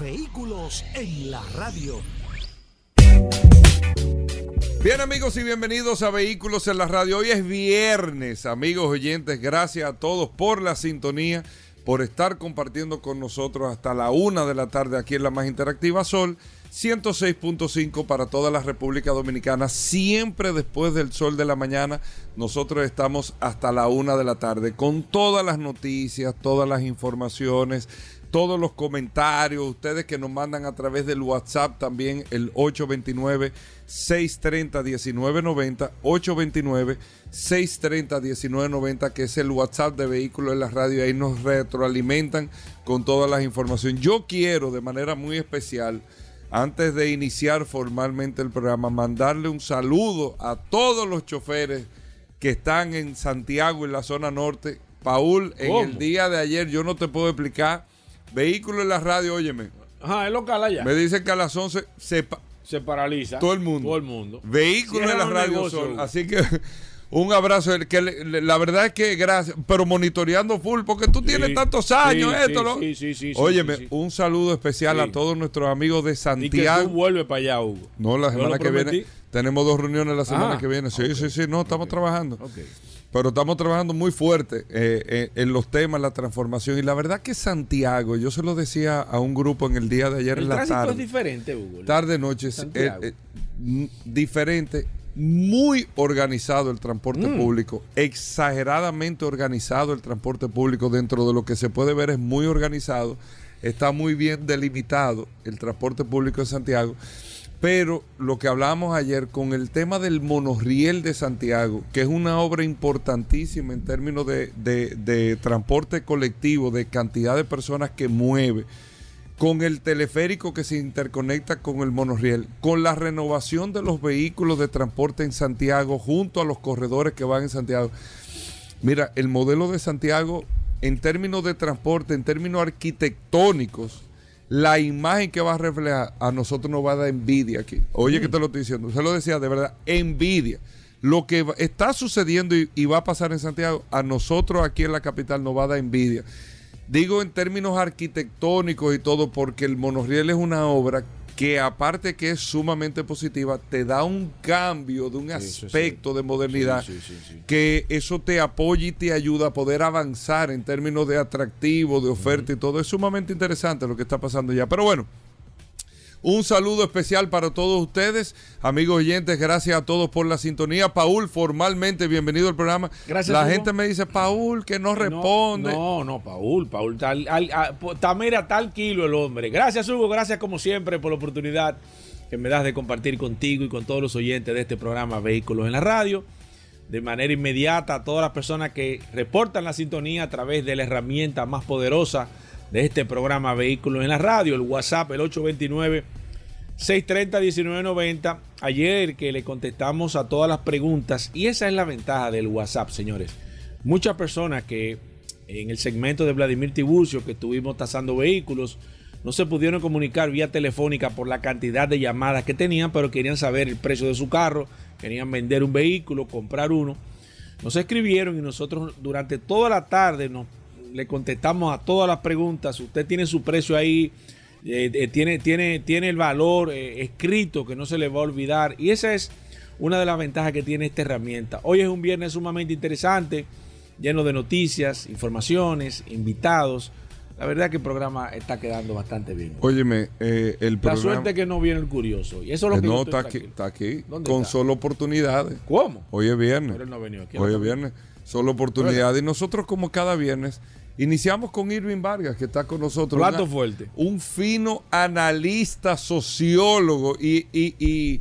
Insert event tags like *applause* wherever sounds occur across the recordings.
Vehículos en la radio. Bien amigos y bienvenidos a Vehículos en la Radio. Hoy es viernes, amigos oyentes. Gracias a todos por la sintonía, por estar compartiendo con nosotros hasta la una de la tarde aquí en la más interactiva Sol 106.5 para toda la República Dominicana. Siempre después del sol de la mañana, nosotros estamos hasta la una de la tarde con todas las noticias, todas las informaciones todos los comentarios, ustedes que nos mandan a través del WhatsApp también el 829-630-1990, 829-630-1990, que es el WhatsApp de Vehículos en la Radio, ahí nos retroalimentan con toda la información. Yo quiero de manera muy especial, antes de iniciar formalmente el programa, mandarle un saludo a todos los choferes que están en Santiago, en la zona norte. Paul, en el día de ayer, yo no te puedo explicar Vehículo en la radio, óyeme. Ajá, es local allá. Me dicen que a las 11 se, se paraliza. Todo el mundo. Todo el mundo. Vehículo en la radio son. Así que *laughs* un abrazo. Que la verdad es que gracias, pero monitoreando full, porque tú tienes tantos años esto, ¿no? Sí, sí, sí. Óyeme, un saludo especial a todos nuestros amigos de Santiago. Y que tú vuelves para allá, Hugo. No, la semana que viene. Tenemos dos reuniones la semana ah, que viene. Sí, sí, sí. No, estamos trabajando. Okay. Pero estamos trabajando muy fuerte eh, eh, en los temas, la transformación. Y la verdad que Santiago, yo se lo decía a un grupo en el día de ayer en la tarde. es diferente, Hugo. Tarde, noche. Eh, diferente. Muy organizado el transporte mm. público. Exageradamente organizado el transporte público. Dentro de lo que se puede ver es muy organizado. Está muy bien delimitado el transporte público en Santiago. Pero lo que hablábamos ayer con el tema del monorriel de Santiago, que es una obra importantísima en términos de, transporte colectivo, de cantidad de personas que mueve, con el teleférico que se interconecta con el monorriel, con la renovación de los vehículos de transporte en Santiago, junto a los corredores que van en Santiago. Mira, el modelo de Santiago, en términos de transporte, en términos arquitectónicos, la imagen que va a reflejar a nosotros nos va a dar envidia aquí. Oye, que te lo estoy diciendo. Se lo decía de verdad, envidia. Lo que está sucediendo y, va a pasar en Santiago, a nosotros aquí en la capital nos va a dar envidia. Digo en términos arquitectónicos y todo, porque el monorriel es una obra que aparte que es sumamente positiva, te da un cambio de un aspecto de modernidad que eso te apoya y te ayuda a poder avanzar en términos de atractivo, de oferta y todo. Es sumamente interesante lo que está pasando ya. Pero bueno, un saludo especial para todos ustedes, amigos oyentes. Gracias a todos por la sintonía. Paul, formalmente bienvenido al programa. Gracias. La gente me dice, Paul, que no responde. No, no, Paul, Paul, tal, mira, tal kilo el hombre. Gracias, Hugo. Gracias, como siempre, por la oportunidad que me das de compartir contigo y con todos los oyentes de este programa Vehículos en la Radio. De manera inmediata a todas las personas que reportan la sintonía a través de la herramienta más poderosa de este programa Vehículos en la Radio, el WhatsApp, el 829-630-1990. Ayer que le contestamos a todas las preguntas, y esa es la ventaja del WhatsApp, señores. Muchas personas que en el segmento de Vladimir Tiburcio, que estuvimos tasando vehículos, no se pudieron comunicar vía telefónica por la cantidad de llamadas que tenían, pero querían saber el precio de su carro, querían vender un vehículo, comprar uno. Nos escribieron y nosotros durante toda la tarde nos le contestamos a todas las preguntas. Usted tiene su precio ahí, eh, eh, tiene, tiene, tiene el valor eh, escrito que no se le va a olvidar. Y esa es una de las ventajas que tiene esta herramienta. Hoy es un viernes sumamente interesante, lleno de noticias, informaciones, invitados. La verdad que el programa está quedando bastante bien. Óyeme, el programa... La suerte que no viene el curioso. Y eso es lo que no, está aquí, está aquí. con solo oportunidades. ¿Cómo? Hoy es viernes. Hoy es viernes. Solo oportunidades. Y nosotros como cada viernes Iniciamos con Irving Vargas, que está con nosotros. Plato fuerte. Un fino analista, sociólogo y,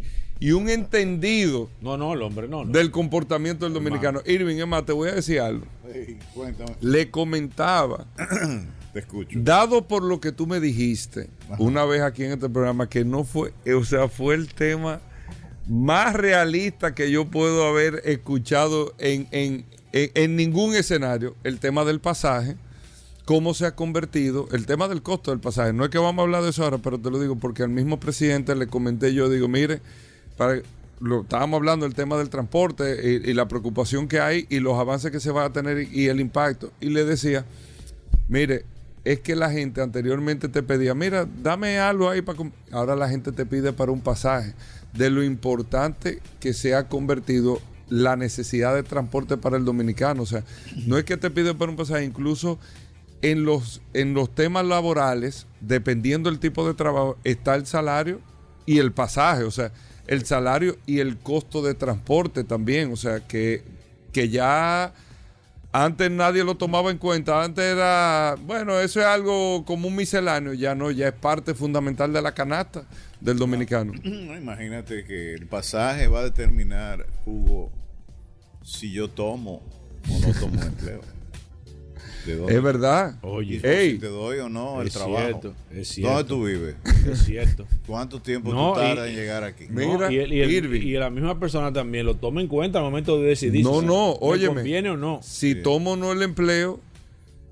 un entendido. No, no, el hombre no. Del comportamiento del dominicano. Irving, es más, te voy a decir algo. Le comentaba *clears throat* Te escucho. Dado por lo que tú me dijiste una vez aquí en este programa, que no fue, o sea, fue el tema más realista que yo puedo haber escuchado en, en, en, en ningún escenario, el tema del pasaje, cómo se ha convertido, el tema del costo del pasaje. No es que vamos a hablar de eso ahora, pero te lo digo porque al mismo presidente le comenté yo, digo, mire, lo, estábamos hablando del tema del transporte y, la preocupación que hay y los avances que se va a tener y, el impacto. Y le decía, mire, es que la gente anteriormente te pedía, mira, dame algo ahí para... com-". Ahora la gente te pide para un pasaje. De lo importante que se ha convertido la necesidad de transporte para el dominicano. O sea, no es que te pide para un pasaje, incluso en los, en los temas laborales, dependiendo del tipo de trabajo, está el salario y el pasaje. O sea, el salario y el costo de transporte también. O sea, que, que ya antes nadie lo tomaba en cuenta. Antes era, bueno, eso es algo como un misceláneo. Ya no, ya es parte fundamental de la canasta del dominicano. *clears throat* No, imagínate que el pasaje va a determinar, Hugo, si yo tomo o no tomo *laughs* empleo. Es verdad. Oye, Ey. Si te doy o no el es trabajo. cierto, es cierto. ¿Dónde tú vives? Es cierto. ¿Cuánto tiempo No, tú tardas en llegar aquí? Mira, No, y, el- y el- Irving. y la misma persona también lo toma en cuenta al momento de decidir No, si no, me óyeme. conviene o no. Si tomo o no el empleo,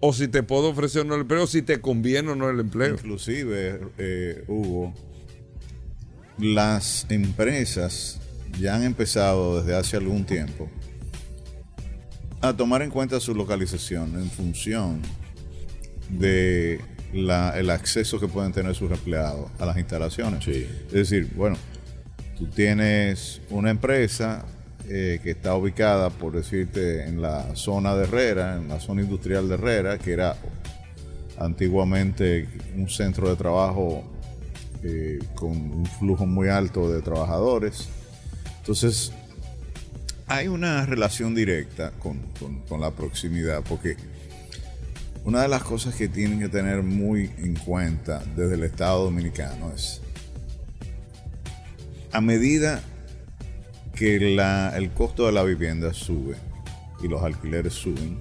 o si te puedo ofrecer o no el empleo, o si te conviene o no el empleo. Inclusive, eh, Hugo, las empresas ya han empezado desde hace algún tiempo a tomar en cuenta su localización en función de la- el acceso que pueden tener sus empleados a las instalaciones. Es decir, bueno, tú tienes una empresa eh, que está ubicada, por decirte, en la zona de Herrera, en la zona industrial de Herrera, que era antiguamente un centro de trabajo eh, con un flujo muy alto de trabajadores. Entonces, hay una relación directa con, con- la proximidad, porque una de las cosas que tienen que tener muy en cuenta desde el Estado Dominicano es, a medida que el costo de la vivienda sube y los alquileres suben,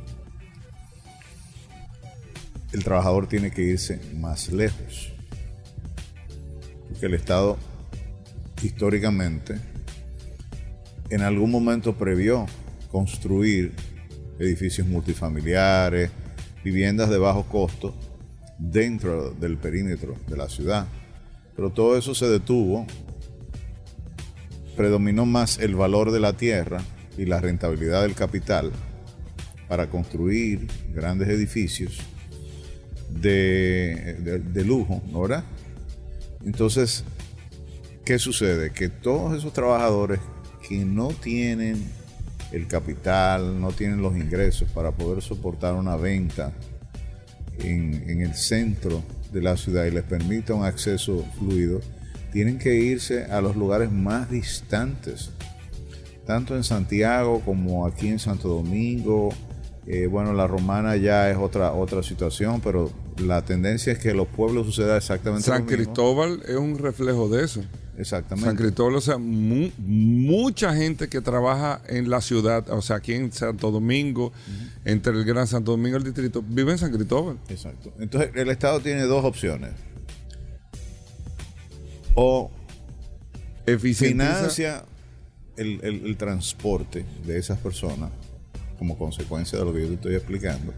el trabajador tiene que irse más lejos. Porque el Estado históricamente en algún momento previó construir edificios multifamiliares, viviendas de bajo costo dentro del perímetro de la ciudad. Pero todo eso se detuvo, predominó más el valor de la tierra y la rentabilidad del capital para construir grandes edificios de, lujo, ¿no verdad? Entonces, ¿qué sucede? Que todos esos trabajadores que no tienen el capital, no tienen los ingresos para poder soportar una venta en, en el centro de la ciudad y les permita un acceso fluido, tienen que irse a los lugares más distantes, tanto en Santiago como aquí en Santo Domingo. Eh, bueno, la romana ya es otra, otra situación, pero la tendencia es que en los pueblos suceda exactamente San lo mismo. Cristóbal es un reflejo de eso. Exactamente. San Cristóbal, o sea, mu- mucha gente que trabaja en la ciudad, o sea, aquí en Santo Domingo, entre el Gran Santo Domingo y el distrito, vive en San Cristóbal. Exacto. Entonces, el Estado tiene dos opciones. O financia el, el- el transporte de esas personas como consecuencia de lo que yo te estoy explicando.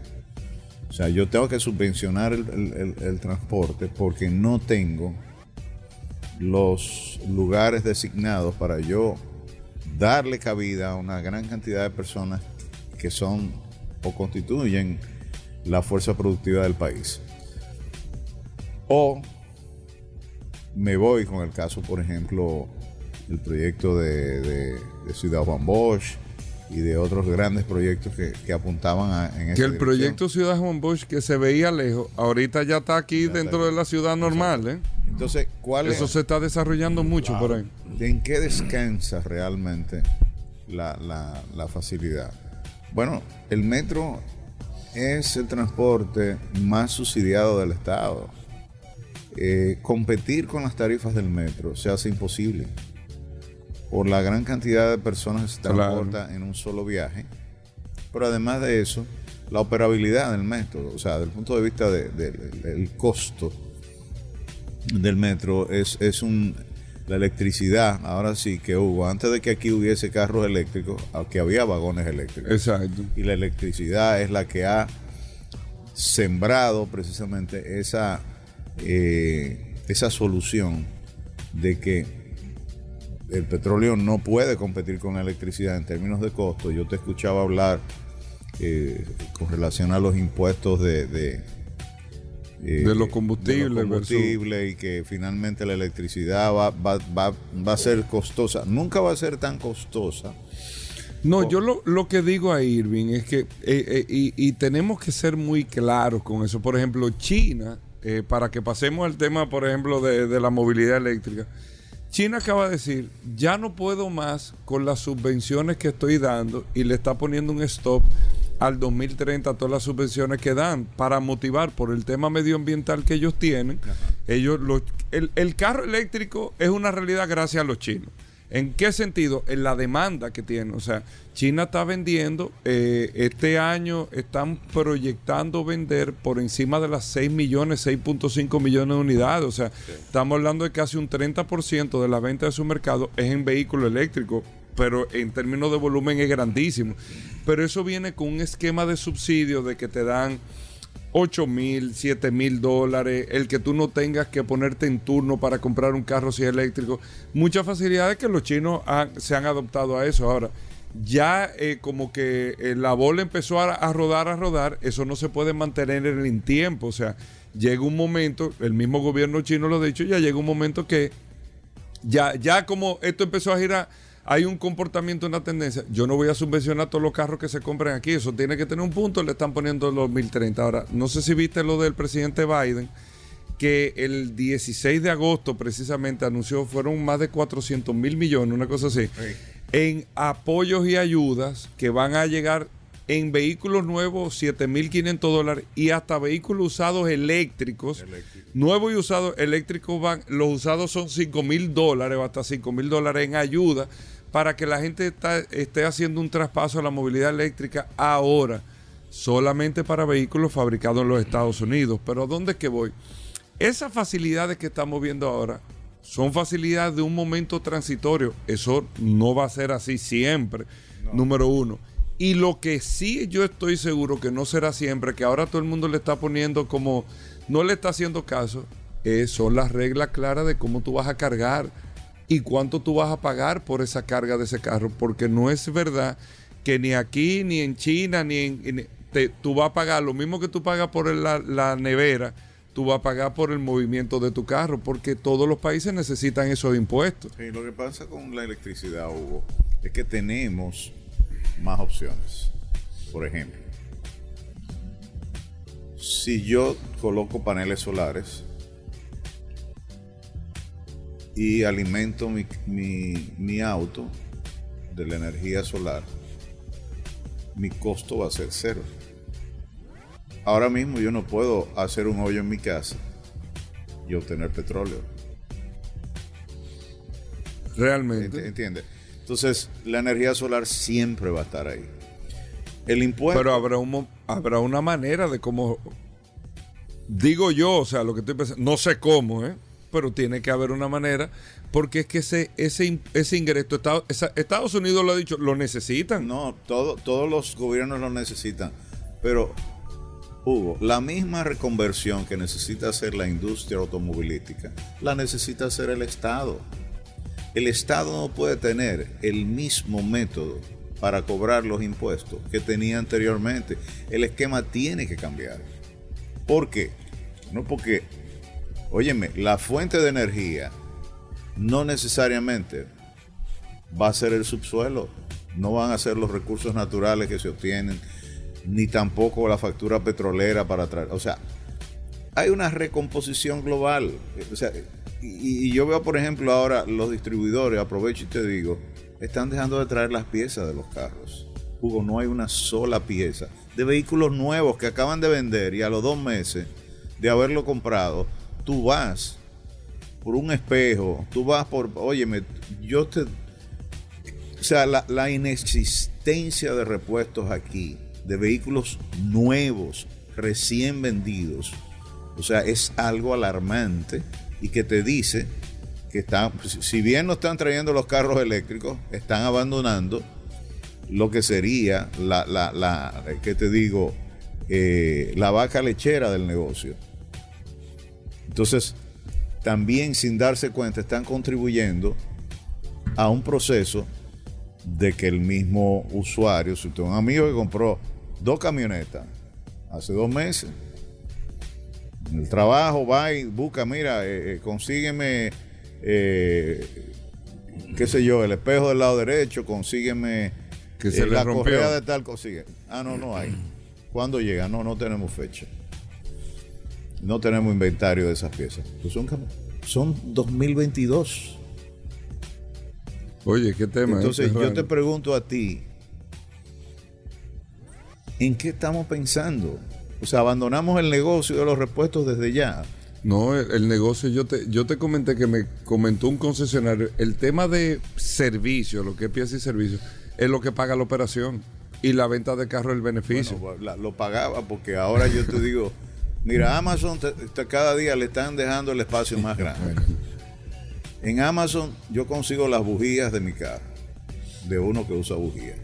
O sea, yo tengo que subvencionar el, el- el- el transporte porque no tengo los lugares designados para yo darle cabida a una gran cantidad de personas que son o constituyen la fuerza productiva del país. O me voy con el caso, por ejemplo, el proyecto de, de- de Ciudad Juan Bosch y de otros grandes proyectos que, que apuntaban a, en Que el dirección. proyecto Ciudad Juan Bosch, que se veía lejos, ahorita ya está aquí dentro de la ciudad normal. ¿eh? Entonces, ¿cuál Eso es, se está desarrollando mucho por ahí. ¿en qué descansa realmente la, la- la facilidad? Bueno, el metro es el transporte más subsidiado del Estado. Eh, competir con las tarifas del metro se hace imposible por la gran cantidad de personas que se Claro. transportan en un solo viaje. Pero además de eso, la operabilidad del método, o sea, desde el punto de vista del costo del metro, es, es un, la electricidad, ahora sí que hubo, antes de que aquí hubiese carros eléctricos, que había vagones eléctricos. Exacto. Y la electricidad es la que ha sembrado precisamente esa, eh, esa solución de que el petróleo no puede competir con la electricidad en términos de costo. Yo te escuchaba hablar eh, con relación a los impuestos de, de, eh, los combustibles. y que finalmente la electricidad va, va, va, va, a ser costosa. Nunca va a ser tan costosa. No, yo lo, lo, que digo a Irving es que, eh, y, y, tenemos que ser muy claros con eso. Por ejemplo, China, para que pasemos al tema, por ejemplo, de, de la movilidad eléctrica China acaba de decir, ya no puedo más con las subvenciones que estoy dando y le está poniendo un stop al 2030 a todas las subvenciones que dan para motivar por el tema medioambiental que ellos tienen. Ellos el, el carro eléctrico es una realidad gracias a los chinos. ¿En qué sentido? En la demanda que tiene. O sea, China está vendiendo, eh, este año están proyectando vender por encima de las 6 millones, 6.5 millones de unidades. O sea, estamos hablando de casi un 30% de la venta de su mercado es en vehículos eléctricos, pero en términos de volumen es grandísimo. Pero eso viene con un esquema de subsidio de que te dan 8 mil, 7 mil dólares, el que tú no tengas que ponerte en turno para comprar un carro si es eléctrico. Muchas facilidades que los chinos se han adoptado a eso. Ahora, ya eh, como que eh, la bola empezó a, rodar, a rodar, eso no se puede mantener en el tiempo. O sea, llega un momento, el mismo gobierno chino lo ha dicho, ya llega un momento que ya, ya como esto empezó a girar hay un comportamiento, una tendencia. Yo no voy a subvencionar todos los carros que se compren aquí. Eso tiene que tener un punto. Le están poniendo los 2030. Ahora, no sé si viste lo del presidente Biden, que el 16 de agosto precisamente anunció, fueron más de 400 mil millones, una cosa así, en apoyos y ayudas que van a llegar en vehículos nuevos 7.500 dólares y hasta vehículos usados eléctricos. Nuevos y usados eléctricos van, los usados son 5.000 dólares o hasta 5.000 dólares en ayuda para que la gente esté haciendo un traspaso a la movilidad eléctrica ahora, solamente para vehículos fabricados en los Estados Unidos. Pero ¿a dónde es que voy? Esas facilidades que estamos viendo ahora son facilidades de un momento transitorio. Eso no va a ser así siempre, número uno. Y lo que sí yo estoy seguro que no será siempre, que ahora todo el mundo le está poniendo como, no le está haciendo caso, son las reglas claras de cómo tú vas a cargar y cuánto tú vas a pagar por esa carga de ese carro, porque no es verdad que ni aquí, ni en China, ni en... tú vas a pagar lo mismo que tú pagas por la, nevera, tú vas a pagar por el movimiento de tu carro, porque todos los países necesitan esos impuestos. Sí, lo que pasa con la electricidad, Hugo, es que tenemos más opciones. Por ejemplo, si yo coloco paneles solares, y alimento mi, auto de la energía solar, mi costo va a ser cero. Ahora mismo yo no puedo hacer un hoyo en mi casa y obtener petróleo. Realmente. ¿Entiendes? Entonces, la energía solar siempre va a estar ahí. El impuesto. Pero habrá, un, habrá una manera de cómo. Digo yo, o sea, lo que estoy pensando. No sé cómo, ¿eh? Pero tiene que haber una manera, porque es que ese, ese, ese ingreso, Estados, Unidos lo ha dicho, lo necesitan. No, todo, todos los gobiernos lo necesitan, pero Hugo, la misma reconversión que necesita hacer la industria automovilística, la necesita hacer el Estado. El Estado no puede tener el mismo método para cobrar los impuestos que tenía anteriormente. El esquema tiene que cambiar. ¿Por qué? No porque Óyeme, la fuente de energía no necesariamente va a ser el subsuelo, no van a ser los recursos naturales que se obtienen, ni tampoco la factura petrolera para traer. O sea, hay una recomposición global. O sea, y, y, yo veo, por ejemplo, ahora los distribuidores, aprovecho y te digo, están dejando de traer las piezas de los carros. Hugo, no hay una sola pieza de vehículos nuevos que acaban de vender y a los dos meses de haberlo comprado tú vas por un espejo, tú vas por, óyeme, yo te... O sea, la, inexistencia de repuestos aquí de vehículos nuevos, recién vendidos. O sea, es algo alarmante y que te dice que están, si bien no están trayendo los carros eléctricos, están abandonando lo que sería la, la, la ¿qué te digo? Eh, la vaca lechera del negocio. Entonces, también sin darse cuenta están contribuyendo a un proceso de que el mismo usuario, si usted es un amigo que compró dos camionetas hace dos meses, en el trabajo va y busca, mira, eh, eh, consígueme, eh, qué sé yo, el espejo del lado derecho, consígueme Que se eh, le la rompió. correa de tal, consigue. Ah, no, no hay. ¿Cuándo llega? No, no tenemos fecha. No tenemos inventario de esas piezas. Pues son, son 2022. Oye, qué tema. Entonces ¿eh? Qué yo te pregunto a ti, ¿en qué estamos pensando? O sea, abandonamos el negocio de los repuestos desde ya. No, el, el negocio, yo te, yo te comenté que me comentó un concesionario, el tema de servicio, lo que es pieza y servicio, es lo que paga la operación y la venta de carro el beneficio. Bueno, la- lo pagaba porque ahora yo te digo, *laughs* mira, Amazon te- te- cada día le están dejando el espacio más grande. *laughs* En Amazon yo consigo las bujías de mi carro, de uno que usa bujía.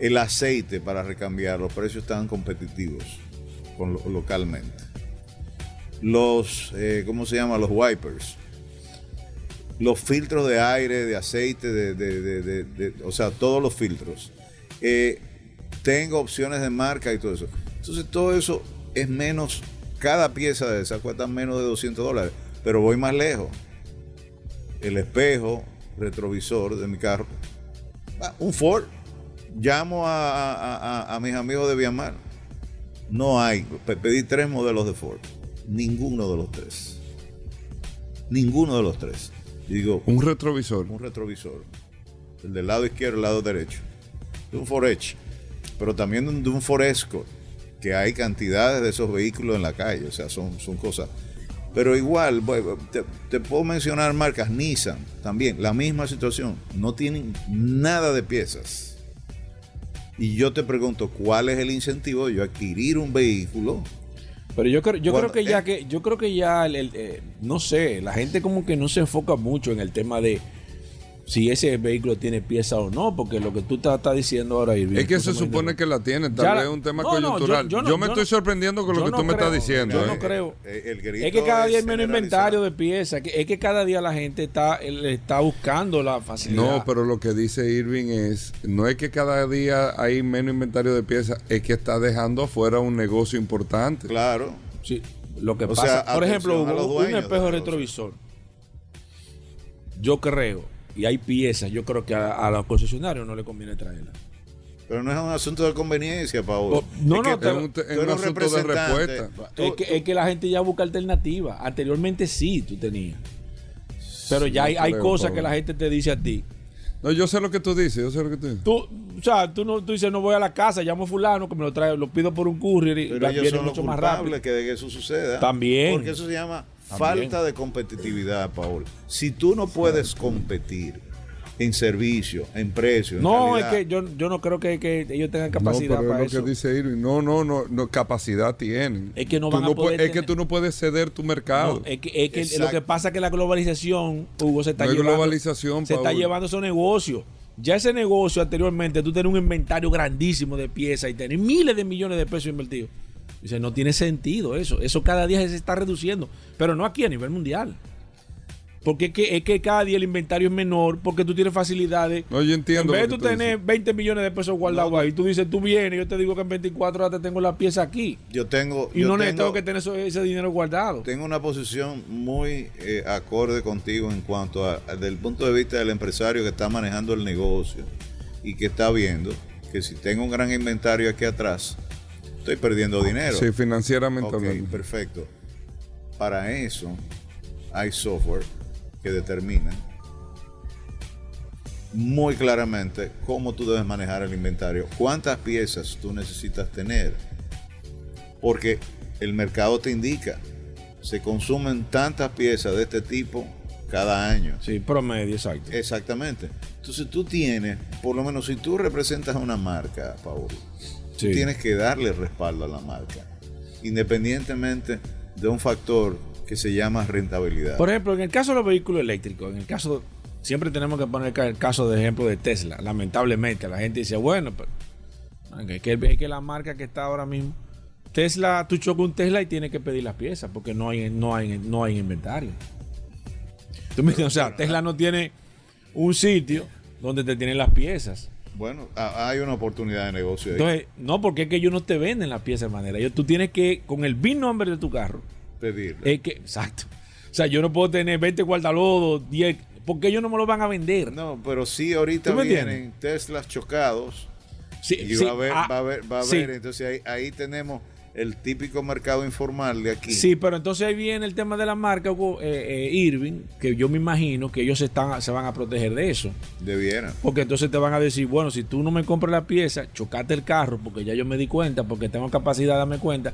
El aceite para recambiar, los precios están competitivos con lo- localmente. Los, eh, ¿cómo se llama? Los wipers. Los filtros de aire, de aceite, de, de- de- de- de- o sea, todos los filtros. Eh, tengo opciones de marca y todo eso. Entonces todo eso es menos, cada pieza de esa cuesta menos de 200 dólares, pero voy más lejos. El espejo retrovisor de mi carro, ah, un Ford. Llamo a, a- a- a mis amigos de Viamar. No hay, Pe- pedí tres modelos de Ford. Ninguno de los tres. Ninguno de los tres. Digo, Un retrovisor. un retrovisor. El del lado izquierdo el lado derecho. De un Ford Edge. Pero también de un- de un Ford Escort. Que hay cantidades de esos vehículos en la calle. O sea, son, son cosas. Pero igual, te, te puedo mencionar marcas Nissan también. La misma situación. No tienen nada de piezas. Y yo te pregunto, ¿cuál es el incentivo de yo adquirir un vehículo? Pero yo creo, yo creo que ya que, yo creo que ya el- el, eh, no sé, la gente como que no se enfoca mucho en el tema de si ese vehículo tiene pieza o no, porque lo que tú estás estás diciendo ahora Irving, Es que se supone que la tiene, tal vez la- es un tema No, no, yo- coyuntural. yo me yo estoy no- sorprendiendo con lo que no tú me estás creo, diciendo. yo ¿eh? no creo. Eh, el grito Es que cada día hay menos inventario de piezas, que- es que cada día la gente está, está buscando la facilidad. No, pero lo que dice Irving es, no es que cada día hay menos inventario de piezas, es que está dejando afuera un negocio importante. Claro. Sí, lo que O pasa, sea, por ejemplo, un espejo retrovisor. Yo creo, y hay piezas, yo creo que a, a los concesionarios no le conviene traerlas. Pero no es un asunto de conveniencia, Paul. Oh, no, Es no, que Es un, es asunto de respuesta. Tú- es, que, tú- es que la gente ya busca alternativas. Anteriormente sí, tú tenías. Pero ya hay, hay creo, cosas Pablo. que la gente te dice a ti. No, yo sé lo que tú dices, yo sé lo que tú dices. Tú, o sea, tú, no, tú dices, no voy a la casa, llamo a fulano que me lo trae, lo pido por un courier y pero la- ellos viene son los mucho más culpables rápido. que de que eso suceda. También. Porque eso se llama. Falta de competitividad, Paul. Si tú no puedes competir en servicio, en precio, en No, es que yo, yo no creo que, que ellos tengan No, capacidad pero para es eso. que dice Irving. No, no, no, no, capacidad tienen. Es que no Tú van a pu- poder Es que tú no puedes ceder tu mercado. No, es que, es que lo que pasa es que la globalización, Hugo, se está No llevando. globalización, se está llevando esos negocios. Ya ese negocio anteriormente, tú tenías un inventario grandísimo de piezas y tenías miles de millones de pesos invertidos. Dice, no tiene sentido eso. Eso cada día se está reduciendo. Pero no aquí a nivel mundial. Porque es que, es que cada día el inventario es menor porque tú tienes facilidades. No, yo entiendo En vez de tú tener dices. 20 millones de pesos guardados ahí, tú dices, tú vienes, yo te digo que en 24 horas te tengo la pieza aquí. yo tengo, Y yo no tengo, necesito que tener eso- ese dinero guardado. tengo una posición muy eh, acorde contigo en cuanto a, a- del punto de vista del empresario que está manejando el negocio y que está viendo que si tengo un gran inventario aquí atrás, estoy perdiendo dinero. Sí, financieramente Ok, hablando. perfecto. Para eso hay software que determina muy claramente cómo tú debes manejar el inventario, cuántas piezas tú necesitas tener, porque el mercado te indica, se consumen tantas piezas de este tipo cada año. Sí, promedio, exacto. Exactamente. Entonces tú tienes, por lo menos si tú representas a una marca, Paul, tú tienes que darle respaldo a la marca, independientemente de un factor que se llama rentabilidad. Por ejemplo, en el caso de los vehículos eléctricos, en el caso, siempre tenemos que poner el caso de ejemplo de Tesla. Lamentablemente, la gente dice, bueno, pero es que, es que la marca que está ahora mismo, Tesla, tú chocas un Tesla y tienes que pedir las piezas porque no hay, no hay, no hay inventario. ¿Tú me entiendes? O sea, Tesla no tiene un sitio donde te tienen las piezas. Bueno, a- hay una oportunidad de negocio ahí. Entonces, no, porque es que ellos no te venden las piezas de manera. Ellos, tú tienes que, con el VIN number de tu carro, pedirle. es que, exacto. O sea, yo no puedo tener 20 guardalodos, 10, porque ellos no me lo van a vender. No, pero sí ahorita ¿Tú me vienen Teslas chocados Sí, y sí, va a haber, ah, va a haber, va a sí. haber. Entonces ahí, ahí tenemos el típico mercado informal de aquí. Sí, pero entonces ahí viene el tema de la marca eh, eh, Irving, que yo me imagino que ellos se, están, se van a proteger de eso. Debieran. Porque entonces te van a decir, bueno, si tú no me compras la pieza, chocate el carro, porque ya yo me di cuenta, porque tengo capacidad de darme cuenta,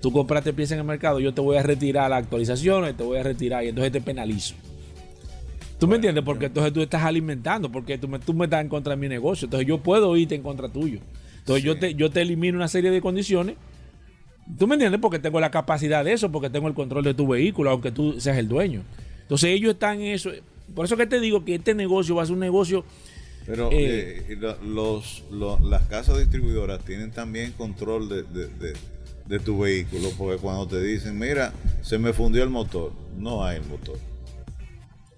tú compraste pieza en el mercado, yo te voy a retirar las actualizaciones, te voy a retirar y entonces te penalizo. ¿Tú me entiendes? Porque entonces tú estás alimentando, porque tú me, tú me estás en contra de mi negocio, entonces yo puedo irte en contra tuyo. Entonces yo, te, yo te elimino una serie de condiciones. ¿Tú me entiendes? Porque tengo la capacidad de eso, porque tengo el control de tu vehículo, aunque tú seas el dueño. Entonces ellos están en eso. Por eso que te digo que este negocio va a ser un negocio Pero Eh, eh, los, las casas distribuidoras tienen también control de, de- de- de tu vehículo, porque cuando te dicen, mira, se me fundió el motor, no hay el motor.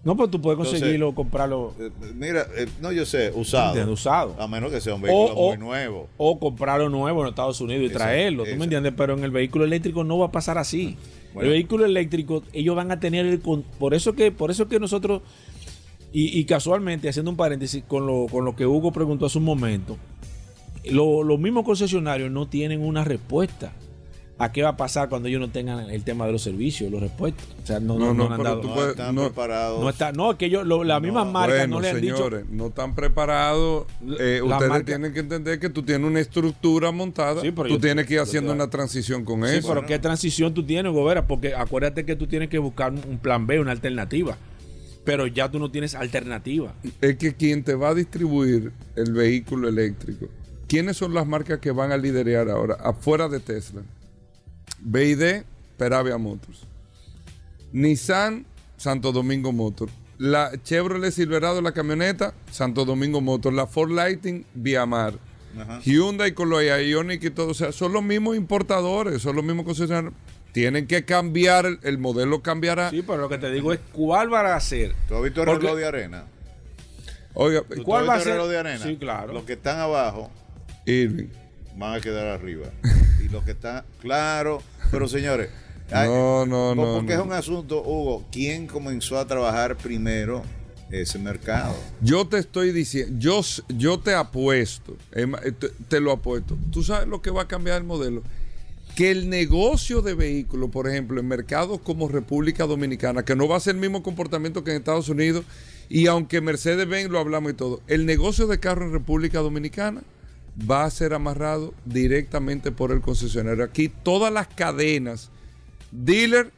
No, pues tú puedes Entonces, conseguirlo, comprarlo Eh, mira, eh, no, yo sé, usado. usado. A menos que sea un vehículo O- o- muy nuevo. O comprarlo nuevo en Estados Unidos y traerlo. ¿Tú me entiendes? Pero en el vehículo eléctrico no va a pasar así. Bueno. El vehículo eléctrico, ellos van a tener el por eso que, por eso que nosotros, y, y casualmente, haciendo un paréntesis con lo, con lo que Hugo preguntó hace un momento, lo- los mismos concesionarios no tienen una respuesta a qué va a pasar cuando ellos no tengan el tema de los servicios, los repuestos. O sea, no, no, No, no, no han dado- No están no- preparados. no está, no, es que ellos, lo- las mismas marcas bueno, no le han señores, dicho. no están preparados. Eh, ustedes marca- tienen que entender que tú tienes una estructura montada. Sí, pero tú yo- tienes que ir haciendo una transición con Sí, eso. pero ¿qué transición tú tienes, Gobera? Porque acuérdate que tú tienes que buscar un un plan B, una alternativa. Pero ya tú no tienes alternativa. Es que quien te va a distribuir el vehículo eléctrico, ¿quiénes son las marcas que van a liderar ahora afuera de Tesla? BID, Peravia Motors. Nissan, Santo Domingo Motors. La Chevrolet Silverado, la camioneta, Santo Domingo Motors. La Ford Lighting, Viamar. Ajá. Hyundai con los Ioniq y todo, o sea, son los mismos importadores, son los mismos concesionarios. Tienen que cambiar, el, el modelo cambiará. Sí, pero lo que te digo es cuál va a ser. ¿Tú has visto el Porque- reloj de arena? Oiga, ¿Tú ¿Cuál has va a el ser? reloj de arena? Sí, claro. Los que están abajo Irving. van a quedar arriba. *laughs* y los que están, claro, pero señores, ay, No, no, no, Porque no. es un asunto, Hugo, ¿quién comenzó a trabajar primero ese mercado? Yo te estoy diciendo, yo, yo te apuesto, te, te lo apuesto. ¿Tú sabes lo que va a cambiar el modelo? Que el negocio de vehículos, por ejemplo, en mercados como República Dominicana, que no va a ser el mismo comportamiento que en Estados Unidos, y aunque Mercedes-Benz lo hablamos y todo, el negocio de carro en República Dominicana va a ser amarrado directamente por el concesionario. Aquí todas las cadenas, dealer,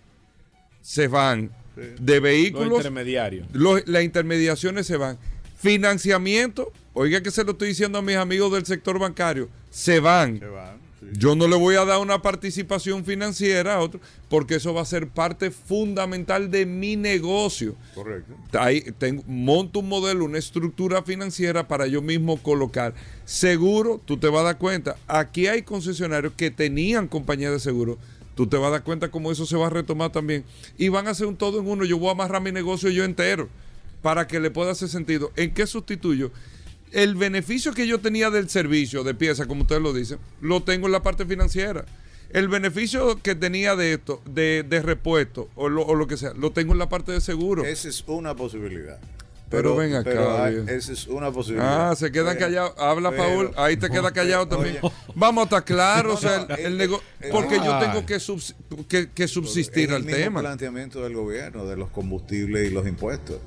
se van de Los vehículos intermediarios. los- las intermediaciones se van. Financiamiento, oiga que se lo estoy diciendo a mis amigos del sector bancario, se van. Se van. Yo no le voy a dar una participación financiera a otro, porque eso va a ser parte fundamental de mi negocio. Correcto. Ahí tengo, monto un modelo, una estructura financiera para yo mismo colocar. Seguro, tú te vas a dar cuenta, aquí hay concesionarios que tenían compañía de seguro. Tú te vas a dar cuenta cómo eso se va a retomar también. Y van a hacer un todo en uno. Yo voy a amarrar mi negocio yo entero para que le pueda hacer sentido. ¿En qué sustituyo? El beneficio que yo tenía del servicio de pieza, como ustedes lo dicen, lo tengo en la parte financiera. El beneficio que tenía de esto, de, de repuesto o lo, o lo que sea, lo tengo en la parte de seguro. Esa es una posibilidad. Pero ven acá, pero hay- viejo. esa es una posibilidad. Ah, se quedan callados. Habla, pero- Paul. Ahí te *laughs* queda callado también. Oye. Vamos a estar claros. *laughs* o sea, No, no, el, el el- nego- el- porque yo Ay. tengo que, subs- que, que subsistir al el mismo tema. planteamiento del gobierno de los combustibles y los impuestos.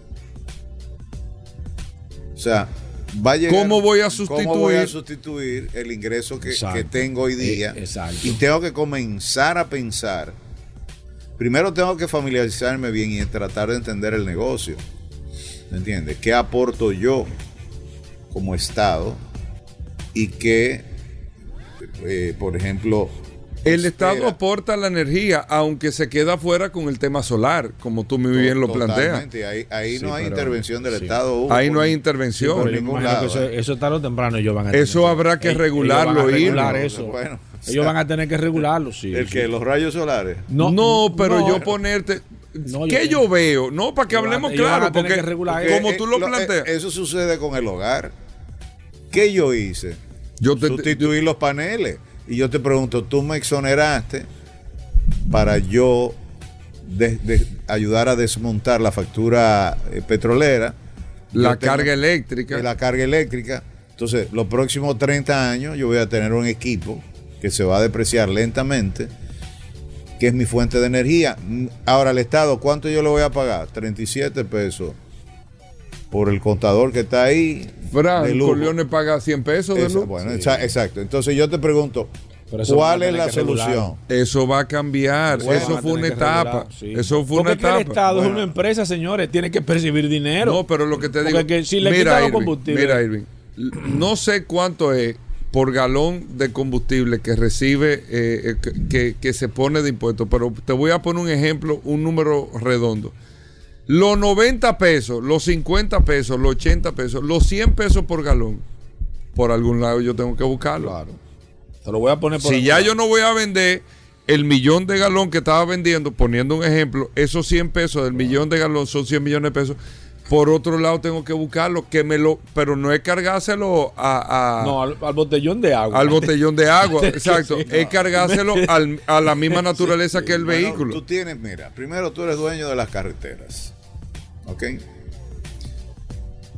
O sea, va a llegar, ¿Cómo voy a ¿Cómo voy a sustituir? el ingreso que, tengo hoy día? Eh, exacto. Y tengo que comenzar a pensar. Primero tengo que familiarizarme bien y tratar de entender el negocio. ¿Me entiendes? ¿Qué aporto yo como Estado y qué eh, por ejemplo, El Estado aporta la energía, aunque se queda fuera con el tema solar, como tú muy bien lo planteas. Totalmente, Ahí, ahí Sí, no hay pero- intervención del sí. Estado. Hugo, Ahí no hay intervención. Pero me ningún lado, eso, ¿eh? eso tarde o temprano ellos van a Eso tener habrá que ellos- regularlo, ellos van a regular Bueno, eso. bueno, ellos van a tener que regularlo, sí. El sí. que los rayos solares. No, pero no. yo ponerte. No, ¿Qué yo- yo veo? No, para que hablemos claro, porque que regular Porque, como eh, tú lo lo- eh, planteas. eso sucede con el hogar. ¿Qué yo hice? Yo te- Sustituir los paneles. Y yo te pregunto, tú me exoneraste para yo de- de- ayudar a desmontar la factura eh, petrolera. la tengo- carga eléctrica. la carga eléctrica. Entonces, los próximos 30 años yo voy a tener un equipo que se va a depreciar lentamente, que es mi fuente de energía. Ahora, el Estado, ¿cuánto yo le voy a pagar? 37 pesos por el contador que está ahí. de Fran, lujo. Corleone paga 100 pesos de Esa- luz. bueno, exa- exacto. Entonces yo te pregunto, Pero eso ¿cuál van a es tener la que solución? Eso va a cambiar. Bueno, eso Van a fue una tener que etapa. regular, sí. Eso fue Porque una es que etapa. el Estado es una empresa, señores, tiene que percibir dinero. No, pero lo que te digo. Porque que si le mira, quitan los Irving, combustibles- mira, Irving, l- no sé cuánto es por galón de combustible que recibe, eh, eh, que- que, que se pone de impuestos, pero te voy a poner un ejemplo, un número redondo. Los 90 pesos, los 50 pesos, los 80 pesos, los 100 pesos por galón, por algún lado yo tengo que buscarlo. Claro. Te lo voy a poner por Si ya yo no voy a vender el millón de galón que estaba vendiendo, poniendo un ejemplo, esos 100 pesos del millón de galón son 100 millones de pesos. Por otro lado tengo que buscarlo, que me lo, pero no es cargárselo a, a- No, al, al botellón de agua. al botellón de agua, *laughs* exacto, sí. es cargárselo al- a la misma naturaleza que el Bueno, vehículo. Tú tienes, mira, primero tú eres dueño de las carreteras. ¿Ok?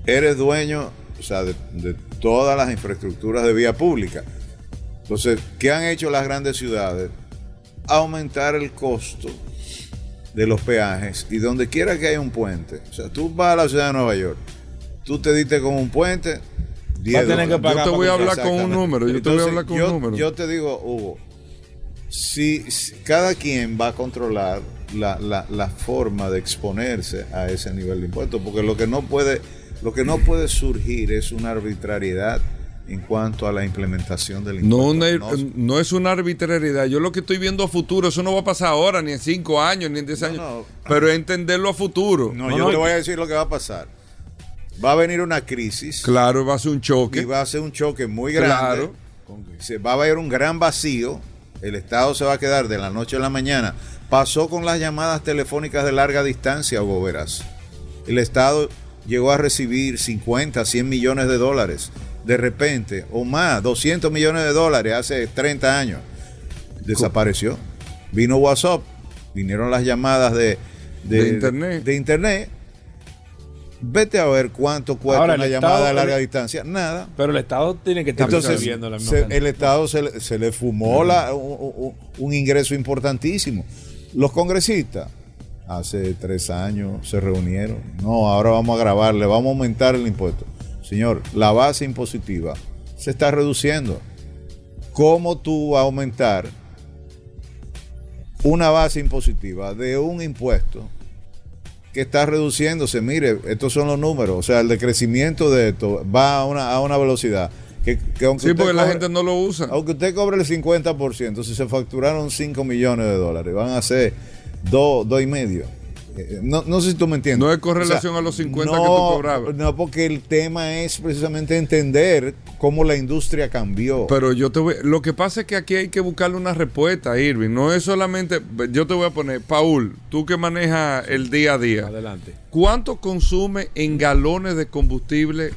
Eres dueño, o sea, de, de todas las infraestructuras de vía pública. Entonces, ¿qué han hecho las grandes ciudades? Aumentar el costo de los peajes y donde quiera que haya un puente. O sea, tú vas a la ciudad de Nueva York, tú te diste con un puente, 10 Va a tener que pagar Yo te voy a hablar con un número, yo te voy a hablar con yo- un número. Yo te digo, Hugo, si, si cada quien va a controlar la, la- la forma de exponerse a ese nivel de impuestos, porque lo que no puede, lo que no puede surgir es una arbitrariedad en cuanto a la implementación del No, impuesto. una- no es una arbitrariedad. Yo lo que estoy viendo a futuro, eso no va a pasar ahora, ni en 5 años, ni en 10 No, años. no. Pero es entenderlo a futuro. No, No, yo no, te y- voy a decir lo que va a pasar. Va a venir una crisis Claro, va a ser un y choque. va a ser un choque muy grande. Claro. Se va a haber un gran vacío. El Estado se va a quedar de la noche a la mañana. Pasó con las llamadas telefónicas de larga distancia, Hugo Veras. El Estado llegó a recibir 50, 100 millones de dólares. De repente, o más, 200 millones de dólares hace 30 años. Desapareció. Vino WhatsApp. Vinieron las llamadas de, De internet. de internet. Vete a ver cuánto cuesta Ahora, una Estado- llamada de larga el- distancia. Nada. Pero el Estado tiene que estar Entonces, recibiendo la misma se- el Estado se, le- se le fumó la- un, un- un ingreso importantísimo. Los congresistas hace tres años se reunieron. No, ahora vamos a grabarle, vamos a aumentar el impuesto. Señor, la base impositiva se está reduciendo. ¿Cómo tú vas a aumentar una base impositiva de un impuesto que está reduciéndose. Mire, estos son los números. O sea, el decrecimiento de esto va a una, a una velocidad que, que aunque Sí, porque la gente no lo usa. aunque usted cobre el 50%, si se facturaron 5 millones de dólares, van a ser 2, dos y medio. Eh, No, no sé si tú me entiendes. No es con relación a los 50 que tú cobrabas. No, porque el tema es precisamente entender cómo la industria cambió. Pero yo te voy, lo que pasa es que aquí hay que buscarle una respuesta, Irving. No es solamente, yo te voy a poner, Paul, tú que manejas el día a día, Adelante. ¿cuánto consume en galones de combustible eh,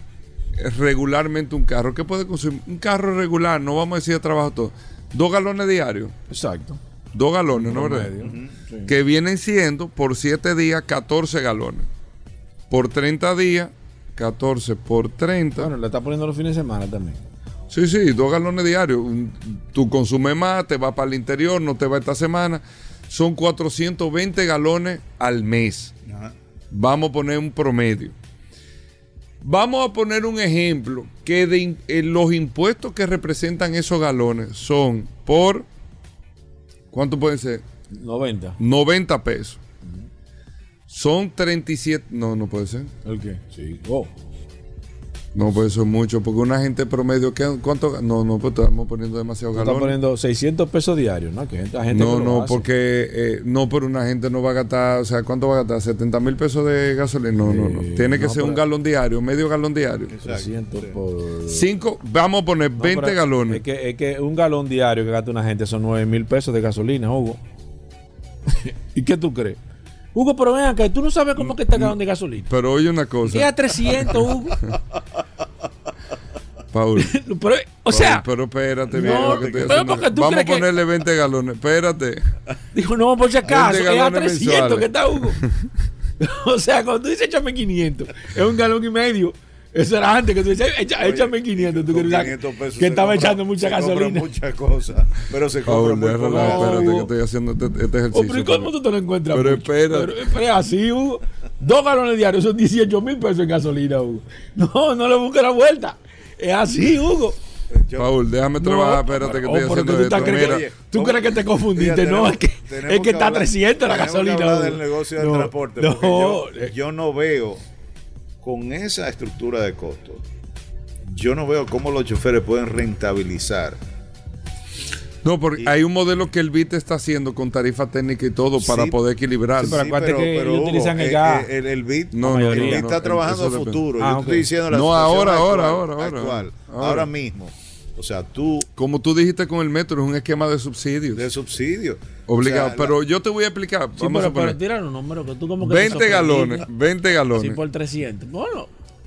regularmente un carro? ¿Qué puede consumir? Un carro regular, no vamos a decir de trabajo todo. Dos galones diarios. Exacto. Dos galones, ¿no verdad? Sí. Que vienen siendo por 7 días 14 galones. Por 30 días, 14 por 30. Bueno, le está poniendo los fines de semana también. Sí, sí, dos galones diarios. Un- Tú consumes más, te va para el interior, no te va esta semana. Son 420 galones al mes. Ajá. Vamos a poner un promedio. Vamos a poner un ejemplo que de eh, los impuestos que representan esos galones son por, ¿cuánto pueden ser? 90. 90 pesos. Son 37, no, no puede ser. ¿El qué? Sí. Oh. No, pues eso es mucho, porque una gente promedio, ¿qué, ¿cuánto? No, no, pues estamos poniendo demasiado Están galones. poniendo 600 pesos diarios, ¿no? Que gente, gente No, que no, hace. porque eh, no, pero una gente no va a gastar, o sea, ¿cuánto va a gastar? 70 mil pesos de gasolina. No, no, no. Tiene que no, ser un galón diario, medio galón diario. 300 por... Cinco, vamos a poner No, 20 pero galones. Es que, es que un galón diario que gasta una gente son 9 mil pesos de gasolina, Hugo. *laughs* ¿Y qué tú crees? Hugo, pero ven acá, tú no sabes cómo que está el galón de gasolina. Pero oye una cosa, 300, Hugo. *laughs* Paul. *laughs* Pero, o sea, Paul, pero espérate, no, mira lo que estoy haciendo. Vamos a crees que- ponerle 20 galones. Espérate. *laughs* dijo, no, por si acaso, 20 es a galones 300 mensuales. que está Hugo. o sea, cuando tú dices échame 500, es un galón y medio. Eso era antes que tú dices, "Echa- Oye, échame 500. Tú querías 500 pesos que estaba compra- echando mucha gasolina. muchas cosas, pero se compra Paul, muy poco. espérate que estoy haciendo este, este Oh, ejercicio. pero ¿y ¿Cómo tú te lo encuentras? Pero mucho? espera. Pero, pero es así, Hugo. Dos galones diarios son 18 mil pesos en gasolina, Hugo. No, no le busques la vuelta. Es así, Hugo. Yo- Paul, déjame No, trabajar, espérate que oh, estoy pero haciendo tú esto. creyendo- Mira, ¿Tú ¿cómo? crees que te confundiste? Mira, no, tenemos- es que, es que está a hablar- 300 la que gasolina. hablar Hugo. del negocio del No, transporte. No, yo, eh, yo no veo con esa estructura de costos. Yo no veo cómo los choferes pueden rentabilizar. No, porque hay un modelo que el BIT está haciendo con tarifa técnica y todo para Sí. poder equilibrar. Sí, pero acuérdate que ellos Hugo, utilizan el eh, gas. eh, El, el BIT, No, el no, BIT no, está no, trabajando a futuro. Ah, yo estoy diciendo la No, situación ahora, actual, ahora, ahora, ahora. actual, Ahora. ahora mismo. O sea, tú Como tú dijiste con el metro, es un esquema de subsidios. de subsidio. Obligado. O sea, pero yo te voy a explicar. Sí, Vamos pero, a poner pero tira los números que tú como que te 20 galones, sorprendiste. 20 galones. Sí, por 300. Bueno,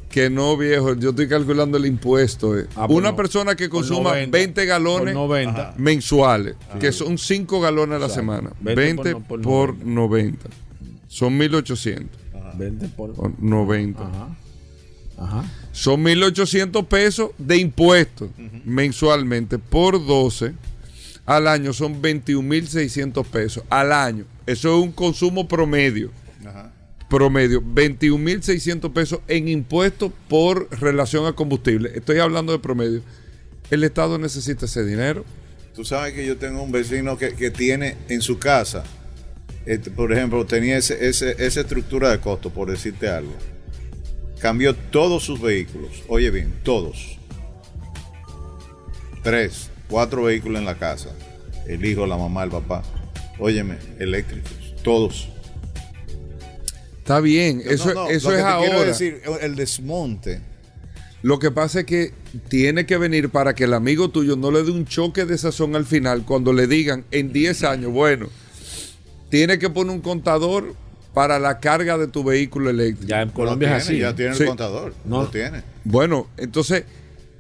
Que no, viejo, yo estoy calculando el impuesto. eh. Ah, por Una no- persona que consuma 90, 20 galones por 90. mensuales, que son 5 galones a la semana. 20 20 por por, no- por 90. Son 1800. 20 por. o 90. Ajá. Ajá. Son 1.800 pesos de impuestos mensualmente por 12. Al año son 21.600 pesos. Al año. Eso es un consumo promedio. Ajá. Promedio. 21.600 pesos en impuestos por relación a combustible. Estoy hablando de promedio. El Estado necesita ese dinero. Tú sabes que yo tengo un vecino que, que tiene en su casa, este, por ejemplo, tenía ese, ese- esa estructura de costo, por decirte algo. Cambió todos sus vehículos. Oye bien, todos. Tres, cuatro vehículos en la casa. El hijo, la mamá, el papá. Óyeme, eléctricos. Todos. Está bien. Eso, no, eso lo que es te quiero ahora. decir, el desmonte. Lo que pasa es que tiene que venir para que el amigo tuyo no le dé un choque de sazón al final cuando le digan en 10 años, bueno, tiene que poner un contador para la carga de tu vehículo eléctrico. Ya en Lo Colombia es así. Ya tiene Sí. el contador. No. Lo tiene. Bueno, entonces,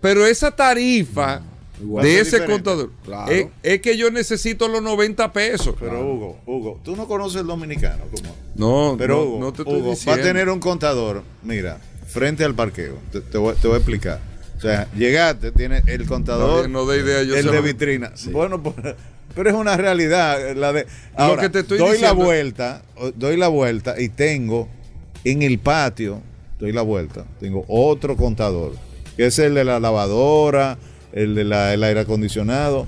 pero esa tarifa Igual. de ese diferente. contador Claro. es, es que yo necesito los 90 pesos. Pero Hugo, Hugo, tú no conoces el dominicano. ¿cómo? No, Pero no, Hugo, no te estoy Hugo, diciendo. va a tener un contador, mira, frente al parqueo. Te, te voy, te voy a explicar. O sea, llegaste, tiene el contador, No, no de idea, yo el de lo- vitrina. Bueno, pues, pero es una realidad. La de, ahora, que te estoy doy diciendo- la vuelta, doy la vuelta y tengo en el patio, doy la vuelta, tengo otro contador, que es el de la lavadora, el del aire acondicionado.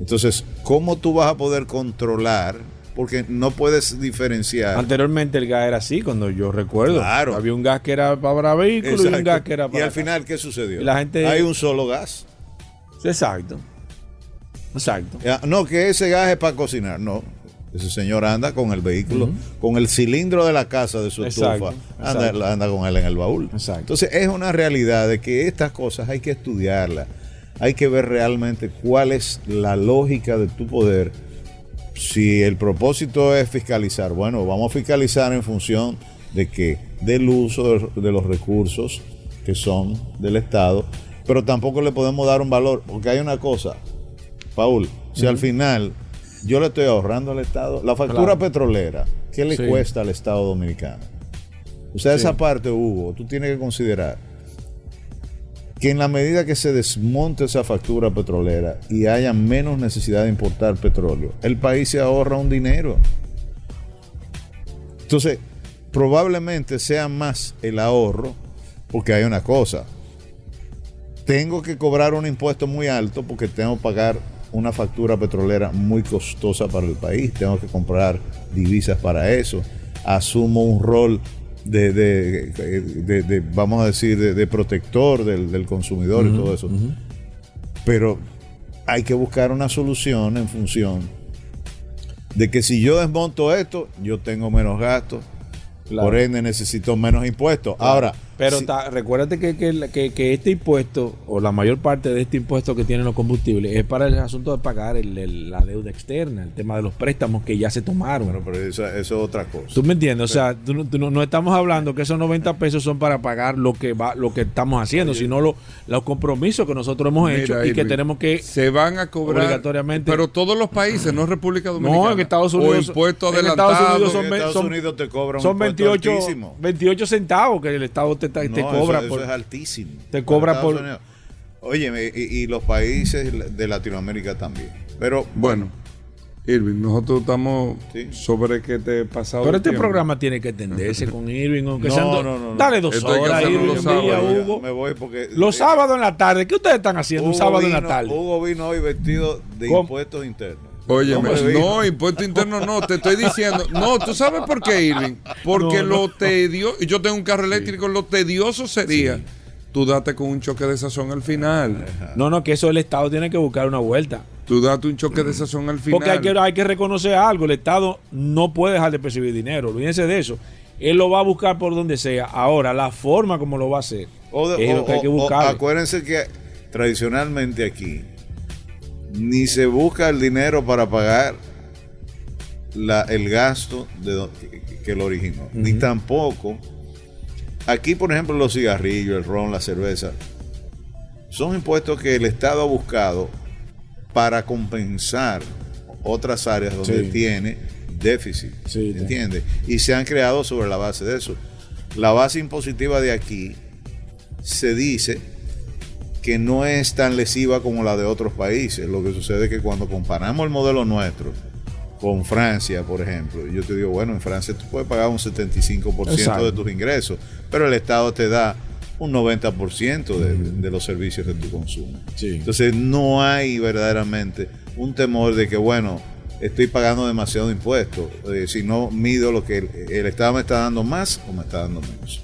Entonces, ¿cómo tú vas a poder controlar? Porque no puedes diferenciar. Anteriormente el gas era así, cuando yo recuerdo. Claro. Había un gas que era para vehículos y un gas que era Y para. al final, ¿qué sucedió? Y la gente- Hay un solo gas. Exacto. Exacto. No, que ese gas es para cocinar. No. Ese señor anda con el vehículo, con el cilindro de la casa de su Exacto, estufa. Anda, exacto. anda con él en el baúl. Exacto. Entonces, es una realidad de que estas cosas hay que estudiarlas. Hay que ver realmente cuál es la lógica de tu poder. Si el propósito es fiscalizar, bueno, vamos a fiscalizar en función de que del uso de los recursos que son del Estado, pero tampoco le podemos dar un valor, porque hay una cosa, Paul, si al final yo le estoy ahorrando al Estado, la factura Claro. petrolera, ¿qué le Sí. cuesta al Estado dominicano? O sea, esa parte, Hugo, tú tienes que considerar que en la medida que se desmonte esa factura petrolera y haya menos necesidad de importar petróleo, el país se ahorra un dinero. Entonces, probablemente sea más el ahorro, porque hay una cosa. Tengo que cobrar un impuesto muy alto porque tengo que pagar una factura petrolera muy costosa para el país. Tengo que comprar divisas para eso. Asumo un rol de, de- de- de- vamos a decir, de, protector del, del consumidor y todo eso. Pero hay que buscar una solución en función de que si yo desmonto esto, yo tengo menos gastos, Claro. por ende necesito menos impuestos. Ahora, Pero ta- recuérdate que, que- que- que este impuesto, o la mayor parte de este impuesto que tienen los combustibles, es para el asunto de pagar el- el- la deuda externa, el tema de los préstamos que ya se tomaron. bueno, pero eso, eso es otra cosa. ¿Tú me entiendes? O sea, tú no, tú no- no estamos hablando que esos 90 pesos son para pagar lo que va, lo que estamos haciendo, sino lo- los compromisos que nosotros hemos Mira, hecho y que tenemos que se van a cobrar obligatoriamente- pero todos los países no República Dominicana No, en Estados o Unidos. impuestos en Estados adelantados Unidos son, En Estados Unidos te cobran un son impuesto 28, altísimo. 28 centavos que el Estado te, te No, cobra. eso, por- eso es altísimo. te cobra por- Unidos. Óyeme, y, y los países de Latinoamérica también. Pero bueno Irving nosotros estamos Sí. sobre que te he pasado Pero el este tiempo. programa tiene que entenderse con Irving. *laughs* Aunque No, sean no, no, no. Dale dos horas, Irving, los un sábados. Hugo. me voy porque Los sábados en la tarde, ¿qué ustedes están haciendo un Hugo sábado en la vino- tarde? Hugo vino hoy vestido de ¿Cómo? impuestos internos. Oye, no, impuesto interno no, te estoy diciendo. No, ¿tú sabes por qué, Irving? Porque No, no. lo tedioso, yo tengo un carro eléctrico, lo tedioso sería tú date con un choque de sazón al final. No, no, que eso el Estado tiene que buscar una vuelta. Tú date un choque de sazón al final. Porque hay que, hay que reconocer algo. El Estado no puede dejar de percibir dinero. Olvídense de eso. Él lo va a buscar por donde sea. Ahora, la forma como lo va a hacer O de- es o- lo que hay que buscar. acuérdense que tradicionalmente aquí ni se busca el dinero para pagar la- el gasto de que, que lo originó, ni tampoco aquí, por ejemplo, los cigarrillos, el ron, la cerveza, son impuestos que el Estado ha buscado para compensar otras áreas donde Sí. tiene déficit, sí. ¿entiendes? Y se han creado sobre la base de eso. La base impositiva de aquí se dice que no es tan lesiva como la de otros países. Lo que sucede es que cuando comparamos el modelo nuestro con Francia, por ejemplo, yo te digo, bueno, en Francia tú puedes pagar un 75% Exacto. de tus ingresos, pero el Estado te da un 90% de, de los servicios de tu consumo. Sí. Entonces no hay verdaderamente un temor de que, bueno, estoy pagando demasiado impuesto, eh, si no mido lo que el, el Estado me está dando más o me está dando menos.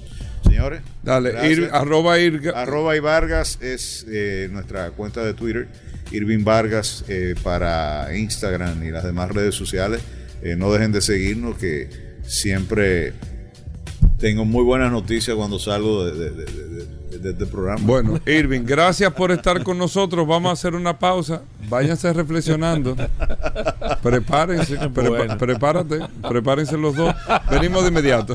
Señores, Dale, gracias. Ir- arroba Irga. Arroba y Vargas es eh, nuestra cuenta de Twitter. Irving Vargas eh, para Instagram y las demás redes sociales. Eh, no dejen de seguirnos que siempre tengo muy buenas noticias cuando salgo de, de- de- de- de- de este programa. Bueno, Irving, gracias por estar con nosotros. Vamos a hacer una pausa. Váyanse reflexionando. Prepárense, *laughs* prepa- Bueno. prepárate, prepárense los dos. Venimos de inmediato.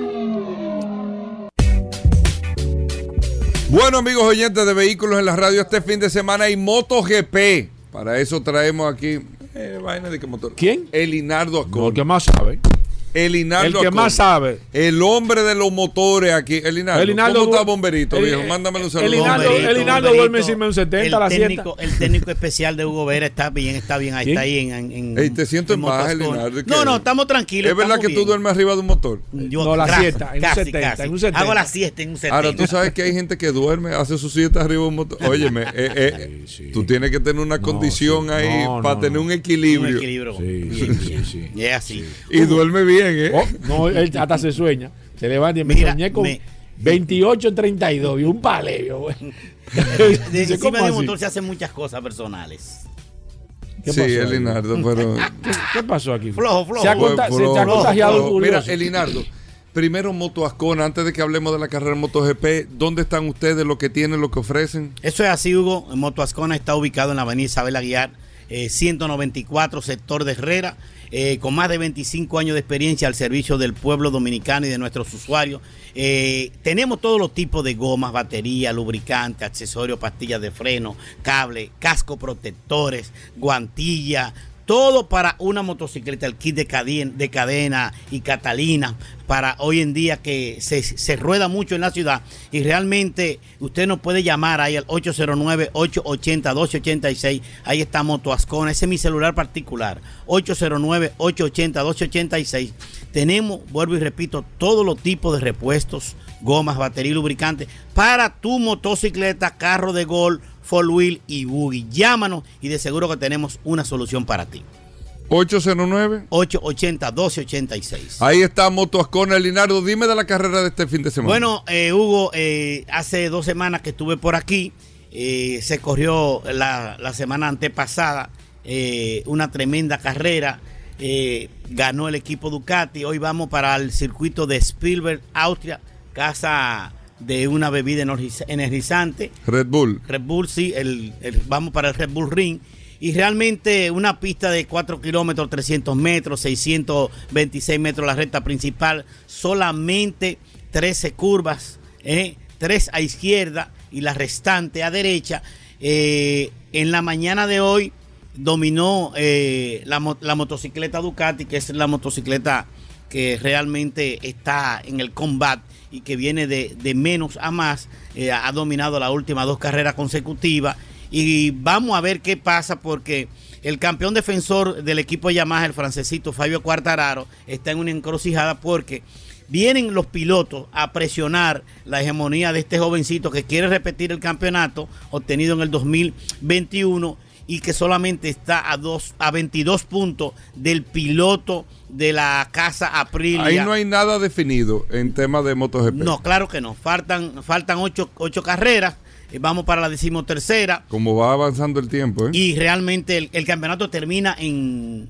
Bueno, amigos oyentes de vehículos en la radio, este fin de semana hay MotoGP. Para eso traemos aquí. eh, vaina de qué motor. ¿Quién? Elinardo No, Acón. el que más sabe. Elinardo El que más sabe. El hombre de los motores aquí. Elinardo, Elinardo ¿cómo está Bomberito, El- viejo? Mándamele un saludo. Elinardo- Bomberito, Elinardo Bomberito. duerme encima de un 70 a la el técnico, el técnico especial de Hugo Vera está bien, está bien, ahí está ahí en, en- en- Ey, te siento en baja, Motorsport. Elinardo, ¿qué? No, no, estamos tranquilos. ¿Es verdad que tú bien. duermes arriba de un motor? Yo, No, la casi, siesta, en un casi, 70, casi. en un 70. Hago la siesta en un 70. Ahora, tú sabes que hay gente que duerme, hace su siesta arriba de un motor. Óyeme, eh, eh, *laughs* Sí, sí. tú tienes que tener una condición sí. ahí No, para no, tener no. un Un equilibrio. equilibrio. Sí, sí, sí, sí. Y es así. Y duerme bien, ¿eh? Oh, no, él hasta se sueña. Se levanta y me Mira, soñé con me- 28 32 y un paleo. güey. *laughs* *laughs* De, Dice, encima ¿cómo de un motor se hacen muchas cosas personales. ¿Qué sí, pasó? Elinardo, pero. *laughs* ¿Qué, qué pasó aquí? Flojo, flojo. Se ha, conta- Flojo, se ha flojo, contagiado el flojo. Mira. Elinardo, primero Moto Ascona, antes de que hablemos de la carrera MotoGP, ¿dónde están ustedes, lo que tienen, lo que ofrecen? Eso es así, Hugo. Moto Ascona está ubicado en la avenida Isabel Aguiar, eh, 194, sector de Herrera, eh, con más de 25 años de experiencia al servicio del pueblo dominicano y de nuestros usuarios. Eh, tenemos todos los tipos de gomas, batería, lubricante, accesorios, pastillas de freno, cable, casco protectores, guantilla. Todo para una motocicleta, el kit de cadena, de cadena y Catalina, para hoy en día que se, se, rueda mucho en la ciudad y realmente usted nos puede llamar ahí al 809-880-1286, ahí está Motoascona, ese es mi celular particular, 809-880-1286. Tenemos, vuelvo y repito, todos los tipos de repuestos, gomas, batería y lubricante para tu motocicleta, carro de gol, four wheel y buggy. Llámanos y de seguro que tenemos una solución para ti. 809-880-1286. Ahí está Motoascona, Linardo. Dime de la carrera de este fin de semana. Bueno, eh, Hugo, eh, hace dos semanas que estuve por aquí. Eh, se corrió la, la semana antepasada una tremenda carrera. Ganó el equipo Ducati. Hoy vamos para el circuito de Spielberg, Austria, casa de una bebida energizante. Red Bull. Red Bull, sí, el, el, vamos para el Red Bull Ring. Y realmente una pista de 4 kilómetros, 300 metros, 626 metros la recta principal, solamente 13 curvas, ¿eh? 3 a izquierda y la restante a derecha. Eh, en la mañana de hoy dominó eh, la, la motocicleta Ducati, que es la motocicleta que realmente está en el combate y que viene de, de menos a más, eh, ha dominado las últimas dos carreras consecutivas. Y vamos a ver qué pasa porque el campeón defensor del equipo Yamaha, el francesito Fabio Quartararo, está en una encrucijada porque vienen los pilotos a presionar la hegemonía de este jovencito que quiere repetir el campeonato obtenido en el 2021 y que solamente está a, dos, a 22 puntos del piloto de la casa Aprilia. Ahí no hay nada definido en tema de MotoGP. No, claro que no. Faltan, faltan ocho, ocho carreras. Eh, Vamos para la decimotercera. Como va avanzando el tiempo. ¿eh? Y realmente el, el campeonato termina en,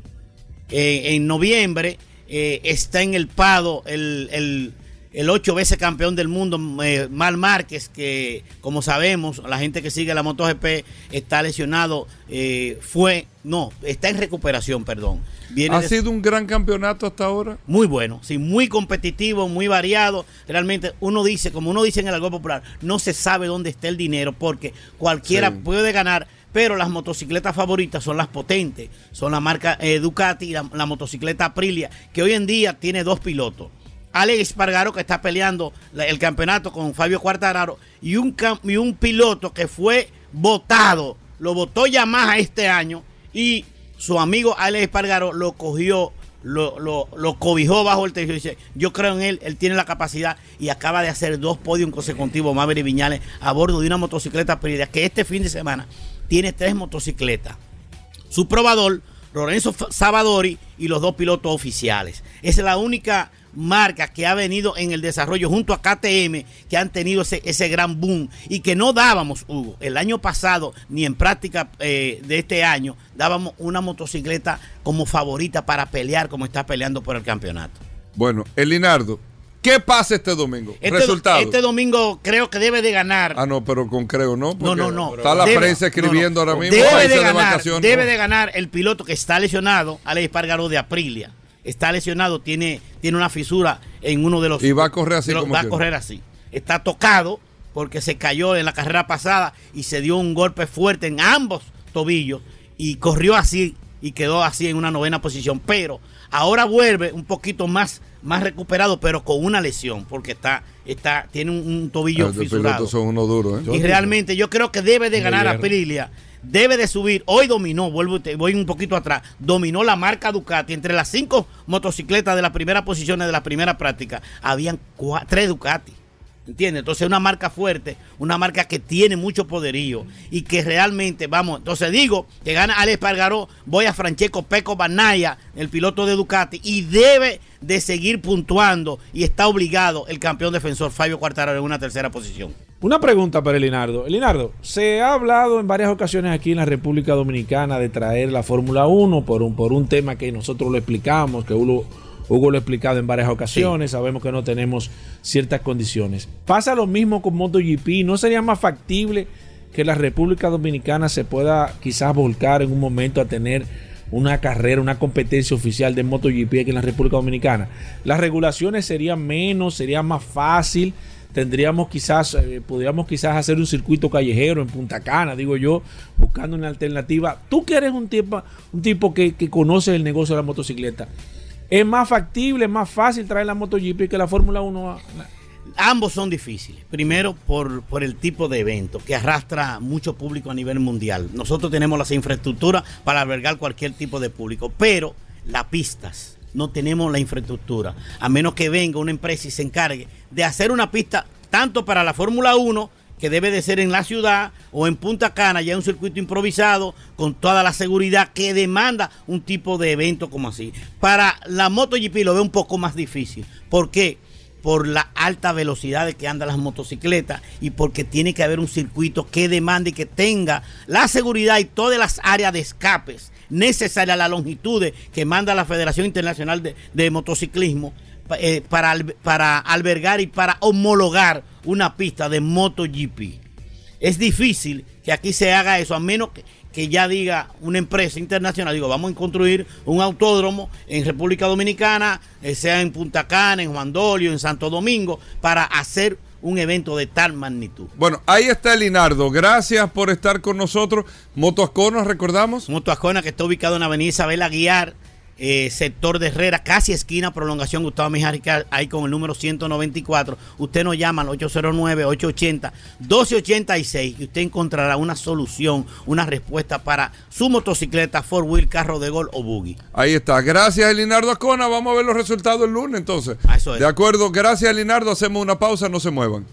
eh, en noviembre. Eh, está en el Pado el, el, el ocho veces campeón del mundo, eh, Mal Márquez, que como sabemos, la gente que sigue la MotoGP está lesionado, eh, fue, no, está en recuperación, perdón. Viene ha de, sido un gran campeonato hasta ahora. Muy bueno, sí, muy competitivo, muy variado. Realmente uno dice, como uno dice en el algo popular, no se sabe dónde está el dinero porque cualquiera sí. puede ganar pero las motocicletas favoritas son las potentes, son la marca eh, Ducati y la, la, motocicleta Aprilia, que hoy en día tiene dos pilotos. Alex Espargaro que está peleando el campeonato con Fabio Quartararo y un, y un piloto que fue votado, lo votó Yamaha este año y su amigo Alex Espargaro lo cogió, lo, lo, cobijó bajo el techo y dice, yo creo en él, él tiene la capacidad y acaba de hacer dos podios consecutivos, Maverick Viñales, a bordo de una motocicleta Aprilia, que este fin de semana tiene tres motocicletas. Su probador, Lorenzo Savadori y los dos pilotos oficiales. Es la única marca que ha venido en el desarrollo junto a KTM, que han tenido ese, ese gran boom y que no dábamos, Hugo, el año pasado ni en práctica eh, de este año, dábamos una motocicleta como favorita para pelear como está peleando por el campeonato. Bueno, Elinardo, ¿Qué pasa este domingo? Este, Resultado. Este domingo creo que debe de ganar. Ah, no, pero con creo no. No, no, no. Está la debe, prensa escribiendo no, no. ahora mismo. Debe, de ganar, de debe de ganar el piloto que está lesionado, Alex Espargaro de Aprilia. Está lesionado, tiene, tiene una fisura en uno de los. Y va a correr así. Como va a correr así. Está tocado porque se cayó en la carrera pasada y se dio un golpe fuerte en ambos tobillos y corrió así y quedó así en una novena posición. Pero ahora vuelve un poquito más más recuperado, pero con una lesión, porque está, está, tiene un, un tobillo Ah, fisurado. son unos duros, ¿eh? Y realmente yo creo que debe de ganar a Aprilia. Debe de subir. Hoy dominó, vuelvo, voy un poquito atrás. Dominó la marca Ducati. Entre las cinco motocicletas de las primeras posiciones de la primera práctica, habían cuatro, tres Ducati. ¿Entiendes? Entonces una marca fuerte, una marca que tiene mucho poderío y que realmente, vamos, entonces digo que gana Alex Pargaró, voy a Francesco Peco Banaya, el piloto de Ducati, y debe de seguir puntuando y está obligado el campeón defensor Fabio Quartararo en una tercera posición. Una pregunta para Elinardo. Elinardo, se ha hablado en varias ocasiones aquí en la República Dominicana de traer la Fórmula 1 por un, por un tema que nosotros lo explicamos, que Hugo lo ha explicado en varias ocasiones, sí. sabemos que no tenemos ciertas condiciones. Pasa lo mismo con MotoGP, ¿no sería más factible que la República Dominicana se pueda quizás volcar en un momento a tener una carrera, una competencia oficial de MotoGP aquí en la República Dominicana? Las regulaciones serían menos, sería más fácil tendríamos quizás, eh, podríamos quizás hacer un circuito callejero en Punta Cana, digo yo, buscando una alternativa. Tú que eres un tipo, un tipo que, que conoce el negocio de la motocicleta, ¿es más factible, es más fácil traer la MotoGP que la Fórmula 1? Ambos son difíciles. Primero, por, por, el tipo de evento que arrastra mucho público a nivel mundial. Nosotros tenemos las infraestructuras para albergar cualquier tipo de público, pero las pistas, no tenemos la infraestructura. A menos que venga una empresa y se encargue de hacer una pista tanto para la Fórmula 1, que debe de ser en la ciudad o en Punta Cana, ya un circuito improvisado con toda la seguridad que demanda un tipo de evento como así. Para la MotoGP lo veo un poco más difícil. ¿Por qué? Por la alta velocidad de que andan las motocicletas y porque tiene que haber un circuito que demande y que tenga la seguridad y todas las áreas de escapes necesarias, la longitud que manda la Federación Internacional de, Motociclismo eh, para, para albergar y para homologar una pista de MotoGP. Es difícil que aquí se haga eso, a menos que, que ya diga una empresa internacional, digo, vamos a construir un autódromo en República Dominicana, eh, sea en Punta Cana, en Juan Dolio, en Santo Domingo, para hacer un evento de tal magnitud. Bueno, ahí está Linardo. Gracias por estar con nosotros. Moto Ascona, recordamos. Moto Ascona, que está ubicado en la avenida Isabel Aguiar, eh, sector de Herrera, casi esquina prolongación Gustavo Mijares, ahí con el número 194. Usted nos llama al 809-880-1286 y usted encontrará una solución, una respuesta para su motocicleta, four wheel, carro de gol o buggy. Ahí está. Gracias, Linardo Ascona. Vamos a ver los resultados el lunes entonces. Ah, de acuerdo. Gracias, Linardo. Hacemos una pausa. No se muevan.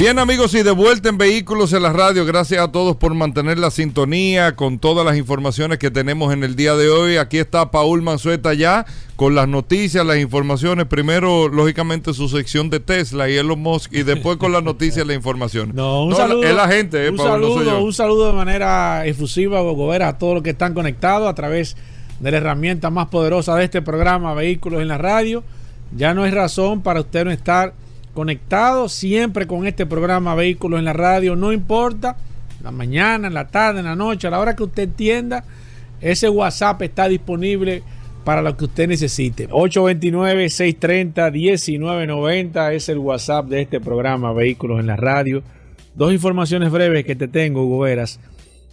Bien amigos y de vuelta en Vehículos en la Radio, gracias a todos por mantener la sintonía con todas las informaciones que tenemos en el día de hoy. Aquí está Paul Manzueta ya con las noticias, las informaciones. Primero, lógicamente, su sección de Tesla y Elon Musk y después con las noticias la información. No, un saludo. Es la gente, eh, un, saludo, un saludo de manera efusiva, Gobera, a todos los que están conectados a través de la herramienta más poderosa de este programa, Vehículos en la Radio. Ya no hay razón para usted no estar conectado siempre con este programa Vehículos en la Radio, no importa, la mañana, en la tarde, en la noche, a la hora que usted entienda, ese WhatsApp está disponible para lo que usted necesite. 829-630-1990 es el WhatsApp de este programa Vehículos en la Radio. Dos informaciones breves que te tengo, Hugo Veras,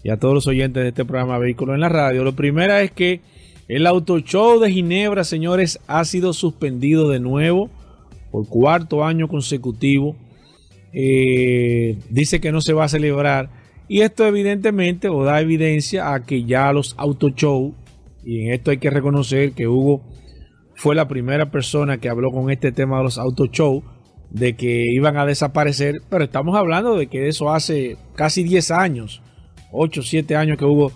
y a todos los oyentes de este programa Vehículos en la Radio. Lo primero es que el Auto Show de Ginebra, señores, ha sido suspendido de nuevo por cuarto año consecutivo. Eh, dice que no se va a celebrar. Y esto evidentemente o da evidencia a que ya los auto show, y en esto hay que reconocer que Hugo fue la primera persona que habló con este tema de los auto show, de que iban a desaparecer, pero estamos hablando de que eso hace casi 10 años, 8, 7 años que Hugo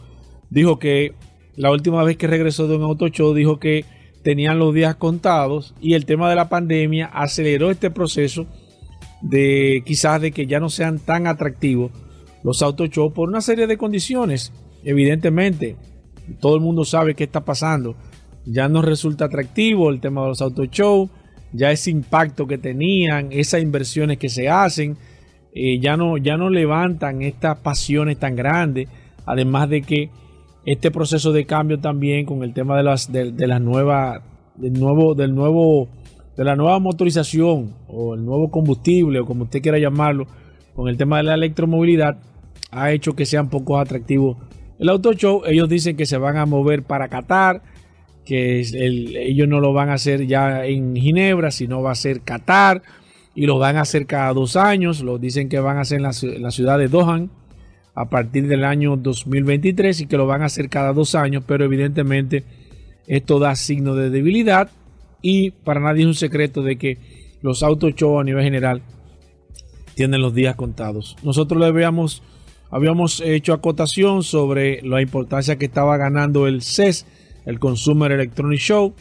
dijo que la última vez que regresó de un auto show dijo que tenían los días contados y el tema de la pandemia aceleró este proceso de quizás de que ya no sean tan atractivos los auto show por una serie de condiciones. Evidentemente, todo el mundo sabe qué está pasando. Ya no resulta atractivo el tema de los auto show, ya ese impacto que tenían, esas inversiones que se hacen, eh, ya, no, ya no levantan estas pasiones tan grandes. Además de que este proceso de cambio también con el tema de las de, las nuevas del nuevo del nuevo de la nueva motorización o el nuevo combustible o como usted quiera llamarlo con el tema de la electromovilidad ha hecho que sea un poco atractivo el auto show. Ellos dicen que se van a mover para Qatar que ellos no lo van a hacer ya en Ginebra sino va a ser Qatar y lo van a hacer cada dos años. Lo dicen que van a hacer en la, en la ciudad de Doha a partir del año 2023 y que lo van a hacer cada dos años, pero evidentemente esto da signo de debilidad y para nadie es un secreto de que los autos show a nivel general tienen los días contados. Nosotros le habíamos, habíamos hecho acotación sobre la importancia que estaba ganando el CES, el Consumer Electronic Show,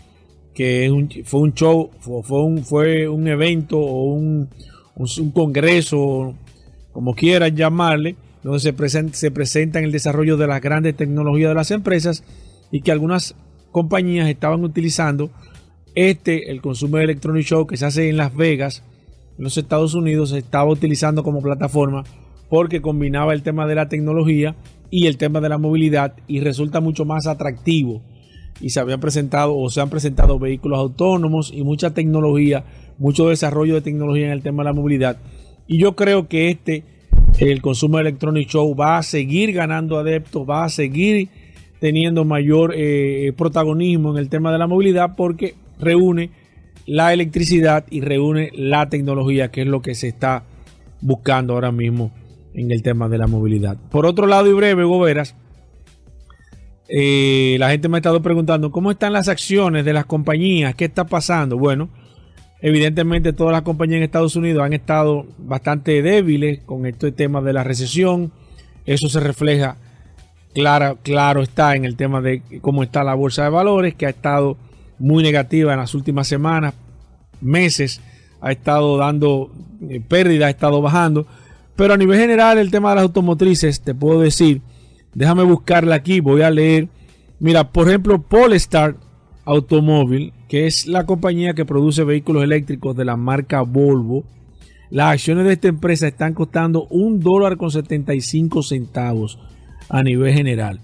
que fue un show, fue, un, fue un evento o un, un congreso, como quieran llamarle, donde se, presenta, se presenta en el desarrollo de las grandes tecnologías de las empresas y que algunas compañías estaban utilizando este, el Consumer Electronic Show que se hace en Las Vegas, en los Estados Unidos, se estaba utilizando como plataforma porque combinaba el tema de la tecnología y el tema de la movilidad y resulta mucho más atractivo y se habían presentado o se han presentado vehículos autónomos y mucha tecnología, mucho desarrollo de tecnología en el tema de la movilidad. Y yo creo que este, el Consumer Electronic Show, va a seguir ganando adeptos, va a seguir teniendo mayor eh, protagonismo en el tema de la movilidad porque reúne la electricidad y reúne la tecnología, que es lo que se está buscando ahora mismo en el tema de la movilidad. Por otro lado y breve, Goberas, eh, la gente me ha estado preguntando cómo están las acciones de las compañías, qué está pasando. Bueno, evidentemente todas las compañías en Estados Unidos han estado bastante débiles con este tema de la recesión. Eso se refleja, claro, claro está en el tema de cómo está la bolsa de valores, que ha estado muy negativa en las últimas semanas, meses, ha estado dando eh, pérdida, ha estado bajando. Pero a nivel general, el tema de las automotrices, te puedo decir, déjame buscarla aquí, voy a leer. Mira, por ejemplo, Polestar Automóvil, que es la compañía que produce vehículos eléctricos de la marca Volvo. Las acciones de esta empresa están costando un dólar con 75 centavos a nivel general.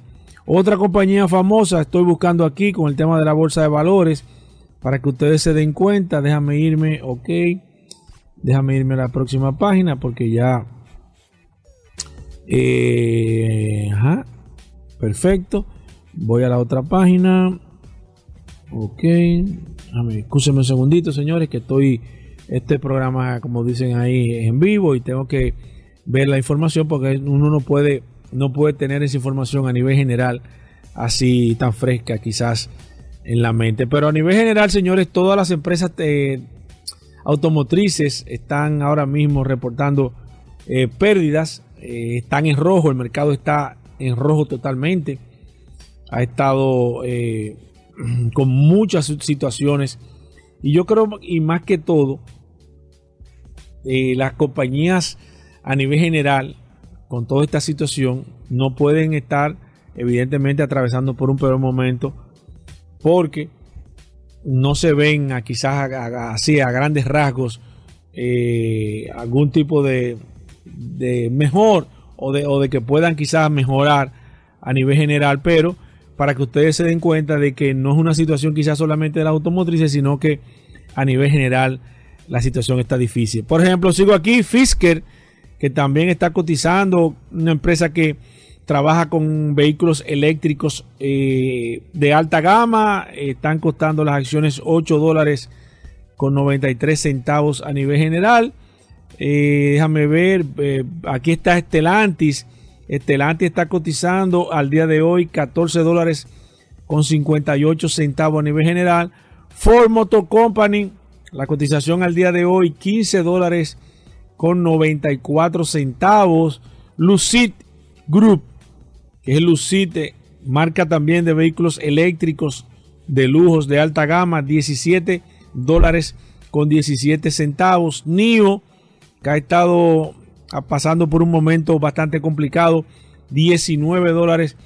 Otra compañía famosa, estoy buscando aquí con el tema de la bolsa de valores, para que ustedes se den cuenta. Déjame irme, ok. Déjame irme a la próxima página porque ya... Eh, ajá, perfecto. Voy a la otra página. Ok. Déjame, un segundito, señores, que estoy... Este programa, como dicen ahí, en vivo y tengo que ver la información porque uno no puede no puede tener esa información a nivel general así tan fresca quizás en la mente. Pero a nivel general, señores, todas las empresas eh, automotrices están ahora mismo reportando eh, pérdidas, eh, están en rojo, el mercado está en rojo totalmente. Ha estado *clears throat* con muchas situaciones. Y yo creo, y más que todo, las compañías a nivel general con toda esta situación no pueden estar evidentemente atravesando por un peor momento porque no se ven a, quizás así a, grandes rasgos eh, algún tipo de, mejor o de, o de que puedan quizás mejorar a nivel general, pero para que ustedes se den cuenta de que no es una situación quizás solamente de las automotrices, sino que a nivel general la situación está difícil. Por ejemplo, sigo aquí, Fisker que también está cotizando, una empresa que trabaja con vehículos eléctricos eh, de alta gama, están costando las acciones 8 dólares con 93 centavos a nivel general. Eh, déjame ver, eh, aquí está Estelantis. Estelantis está cotizando al día de hoy 14 dólares con 58 centavos a nivel general. Ford Motor Company, la cotización al día de hoy 15 dólares con 94 centavos. Lucid Group, que es Lucid, marca también de vehículos eléctricos de lujos de alta gama, 17 dólares con 17 centavos. NIO, que ha estado pasando por un momento bastante complicado, 19 dólares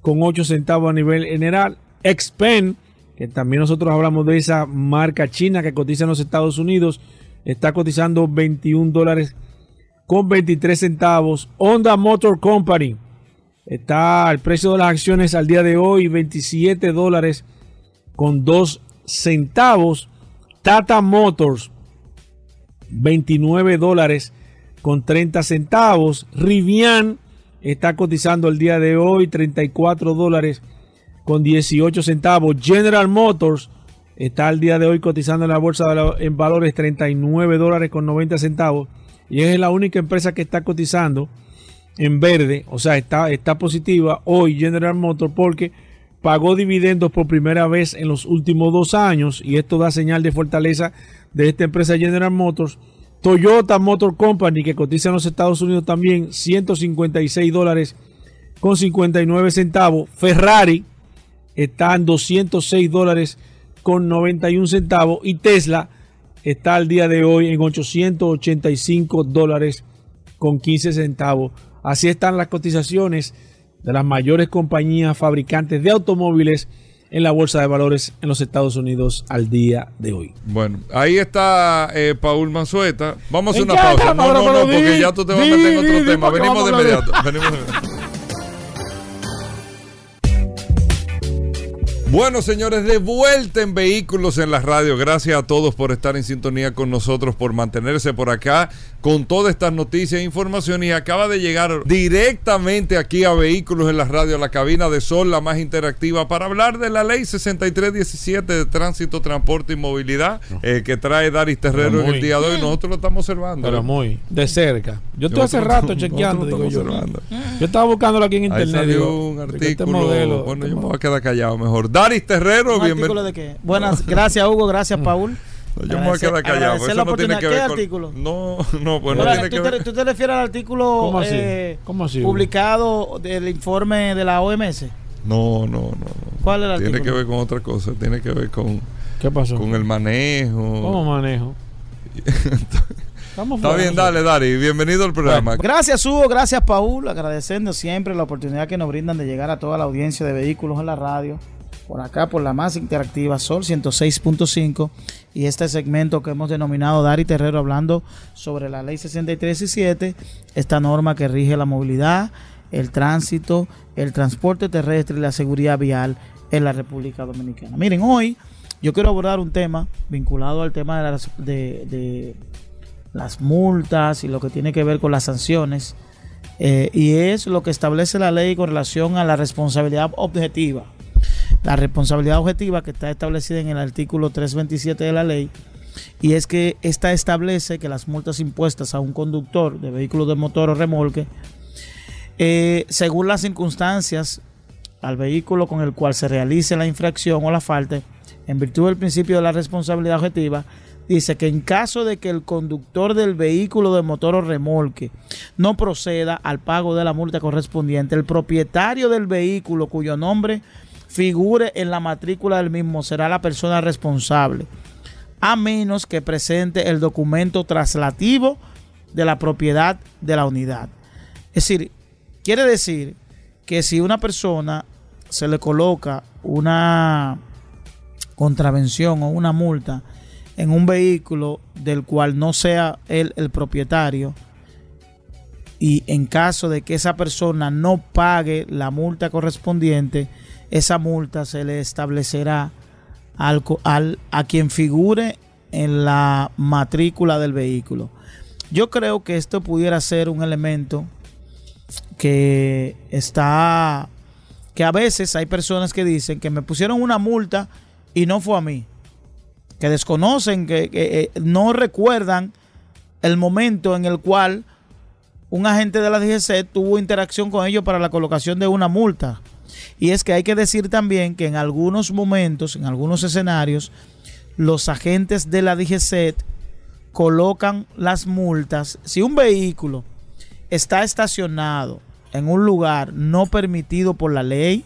con 8 centavos a nivel general. Xpen, que también nosotros hablamos de esa marca china que cotiza en los Estados Unidos, está cotizando 21 dólares con 23 centavos. Honda Motor Company está el precio de las acciones al día de hoy 27 dólares con 2 centavos. Tata Motors 29 dólares con 30 centavos. Rivian está cotizando el día de hoy 34 dólares con 18 centavos. General Motors está al día de hoy cotizando en la bolsa en valores 39 dólares con 90 centavos y es la única empresa que está cotizando en verde, o sea, está, está positiva hoy General Motors porque pagó dividendos por primera vez en los últimos dos años y esto da señal de fortaleza de esta empresa General Motors. Toyota Motor Company que cotiza en los Estados Unidos también 156 dólares con 59 centavos. Ferrari está en 206 dólares con 91 centavos y Tesla está al día de hoy en 885 dólares con 15 centavos. Así están las cotizaciones de las mayores compañías fabricantes de automóviles en la bolsa de valores en los Estados Unidos al día de hoy. Bueno, ahí está eh, Paul Manzueta. Vamos a hacer una pausa. No, no, no, porque ya tú te vas a meter en otro tema. Venimos de inmediato. Venimos de inmediato. Bueno, señores, de vuelta en Vehículos en la Radio. Gracias a todos por estar en sintonía con nosotros, por mantenerse por acá con todas estas noticias e información. Y acaba de llegar directamente aquí a Vehículos en la Radio, a la cabina de Sol, la más interactiva, para hablar de la ley 6317 de Tránsito, Transporte y Movilidad eh, que trae Daris Terrero en el día de hoy. Nosotros lo estamos observando. Pero muy de cerca. Yo estoy hace rato *laughs* chequeando, digo yo. Yo estaba buscándolo aquí en Ahí internet. salió digo, un artículo. este modelo- bueno, este yo me mo- voy a quedar callado mejor. Daris Terrero, ¿Un artículo bienvenido. de qué? Buenas, gracias Hugo, gracias Paul. No, yo me voy a quedar callado. Eso la no tiene ¿Qué con. artículo? No, no, pues no tiene ¿tú, que te, ver. tú te refieres al artículo ¿Cómo así? eh, ¿Cómo así, Hugo? publicado del informe de la OMS? No, no, no. no. ¿Cuál es el Tiene artículo? que ver con otra cosa. Tiene que ver con, ¿Qué pasó? con el manejo. ¿Cómo manejo? *laughs* Estamos Está bien, dale, Dari. Bienvenido al programa. Gracias Hugo, gracias Paul, agradeciendo siempre la oportunidad que nos brindan de llegar a toda la audiencia de vehículos en la radio, por acá por la más interactiva Sol 106.5 y este segmento que hemos denominado Dari Terrero hablando sobre la ley 6317, esta norma que rige la movilidad, el tránsito, el transporte terrestre y la seguridad vial en la República Dominicana. Miren, hoy yo quiero abordar un tema vinculado al tema de las, de- de las multas y lo que tiene que ver con las sanciones. eh, y es lo que establece la ley con relación a la responsabilidad objetiva. La responsabilidad objetiva que está establecida en el artículo 327 de la ley. Y es que esta establece que las multas impuestas a un conductor de vehículo de motor o remolque, eh, según las circunstancias al vehículo con el cual se realice la infracción o la falta, en virtud del principio de la responsabilidad objetiva, dice que en caso de que el conductor del vehículo de motor o remolque no proceda al pago de la multa correspondiente, el propietario del vehículo cuyo nombre figure en la matrícula del mismo será la persona responsable, a menos que presente el documento traslativo de la propiedad de la unidad. Es decir, quiere decir que si una persona se le coloca una contravención o una multa en un vehículo del cual no sea él el propietario y en caso de que esa persona no pague la multa correspondiente, esa multa se le establecerá al, al- a quien figure en la matrícula del vehículo. Yo creo que esto pudiera ser un elemento que está que a veces hay personas que dicen que me pusieron una multa y no fue a mí que desconocen que, que, eh, no recuerdan el momento en el cual un agente de la DGC tuvo interacción con ellos para la colocación de una multa y es que hay que decir también que en algunos momentos en algunos escenarios los agentes de la DGC colocan las multas si un vehículo está estacionado en un lugar no permitido por la ley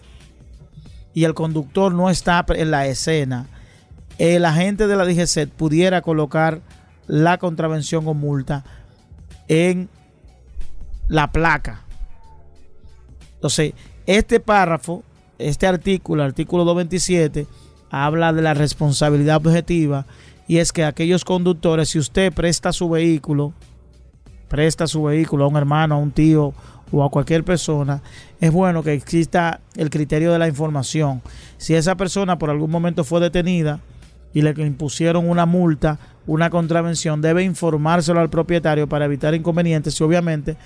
y el conductor no está en la escena, el agente de la DGC pudiera colocar la contravención o multa en la placa. Entonces, este párrafo, este artículo, artículo 227, habla de la responsabilidad objetiva y es que aquellos conductores, si usted presta su vehículo, presta su vehículo a un hermano, a un tío o a cualquier persona, es bueno que exista el criterio de la información. Si esa persona por algún momento fue detenida y le impusieron una multa, una contravención, debe informárselo al propietario para evitar inconvenientes y obviamente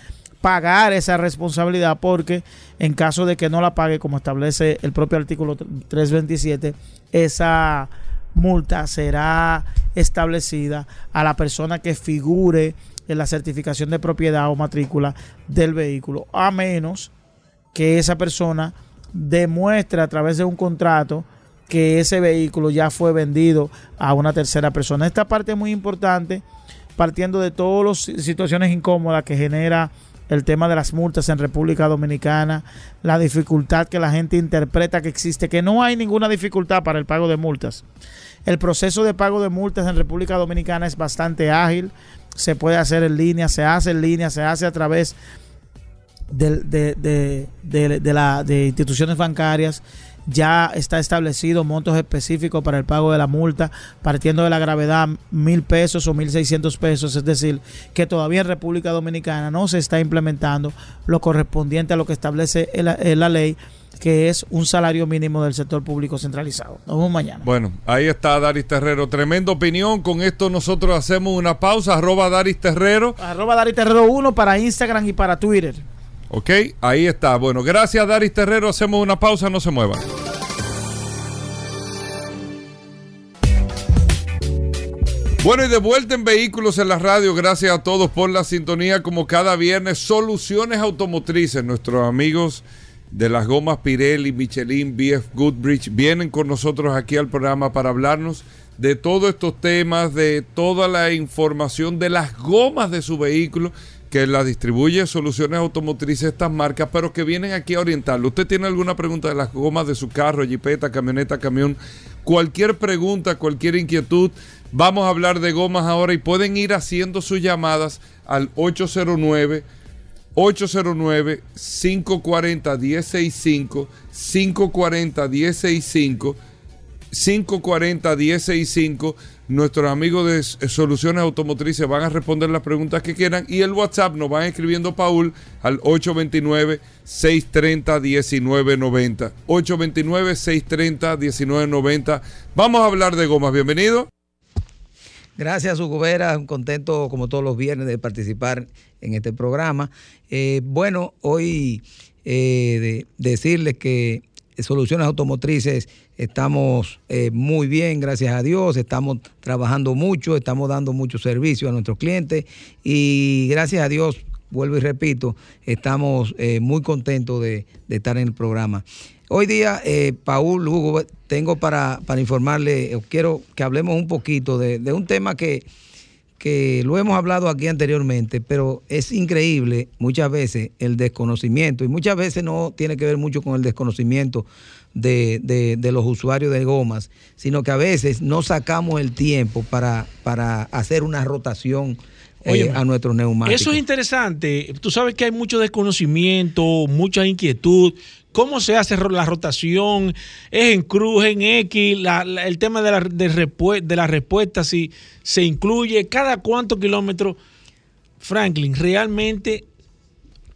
pagar esa responsabilidad porque en caso de que no la pague, como establece el propio artículo 327, esa multa será establecida a la persona que figure en la certificación de propiedad o matrícula del vehículo, a menos que esa persona demuestre a través de un contrato que ese vehículo ya fue vendido a una tercera persona. Esta parte es muy importante, partiendo de todas las situaciones incómodas que genera el tema de las multas en República Dominicana, la dificultad que la gente interpreta que existe, que no hay ninguna dificultad para el pago de multas. El proceso de pago de multas en República Dominicana es bastante ágil, se puede hacer en línea, se hace en línea, se hace a través de, de, de, de, instituciones bancarias ya está establecido montos específicos para el pago de la multa, partiendo de la gravedad mil pesos o mil seiscientos pesos, es decir, que todavía en República Dominicana no se está implementando lo correspondiente a lo que establece la, la ley que es un salario mínimo del sector público centralizado. Nos vemos mañana. Bueno, ahí está Daris Terrero. Tremenda opinión. Con esto nosotros hacemos una pausa. Arroba Daris Terrero. Arroba Daris Terrero 1 para Instagram y para Twitter. Ok, ahí está. Bueno, gracias Daris Terrero. Hacemos una pausa. No se muevan. Bueno, y de vuelta en Vehículos en la Radio, gracias a todos por la sintonía, como cada viernes, Soluciones Automotrices, nuestros amigos de las gomas Pirelli, Michelin, BF Goodrich, vienen con nosotros aquí al programa para hablarnos de todos estos temas, de toda la información de las gomas de su vehículo, que la distribuye Soluciones Automotrices, estas marcas, pero que vienen aquí a orientarlo. ¿Usted tiene alguna pregunta de las gomas de su carro, jipeta, camioneta, camión? Cualquier pregunta, cualquier inquietud, vamos a hablar de gomas ahora y pueden ir haciendo sus llamadas al 809 809 540 165 540 165 540 165 Nuestros amigos de Soluciones Automotrices van a responder las preguntas que quieran y el WhatsApp nos van escribiendo Paul al 829-630-1990. 829-630-1990. Vamos a hablar de gomas. Bienvenido. Gracias, Hugo Vera. Contento, como todos los viernes, de participar en este programa. Eh, bueno, hoy eh, de decirles que Soluciones Automotrices estamos eh, muy bien, gracias a Dios, estamos trabajando mucho, estamos dando mucho servicio a nuestros clientes. Y gracias a Dios, vuelvo y repito, estamos eh, muy contentos de, estar en el programa. Hoy día, eh, Paul, Hugo, tengo para, para informarle, quiero que hablemos un poquito de, de un tema que que lo hemos hablado aquí anteriormente, pero es increíble muchas veces el desconocimiento. Y muchas veces no tiene que ver mucho con el desconocimiento de, de, de los usuarios de gomas, sino que a veces no sacamos el tiempo para, para hacer una rotación. Eh, a nuestros neumáticos. Eso es interesante. Tú sabes que hay mucho desconocimiento, mucha inquietud cómo se hace la rotación, es en cruz, en X, la, la, el tema de la, de, de la respuesta, si se incluye cada cuántos kilómetros. Franklin, realmente,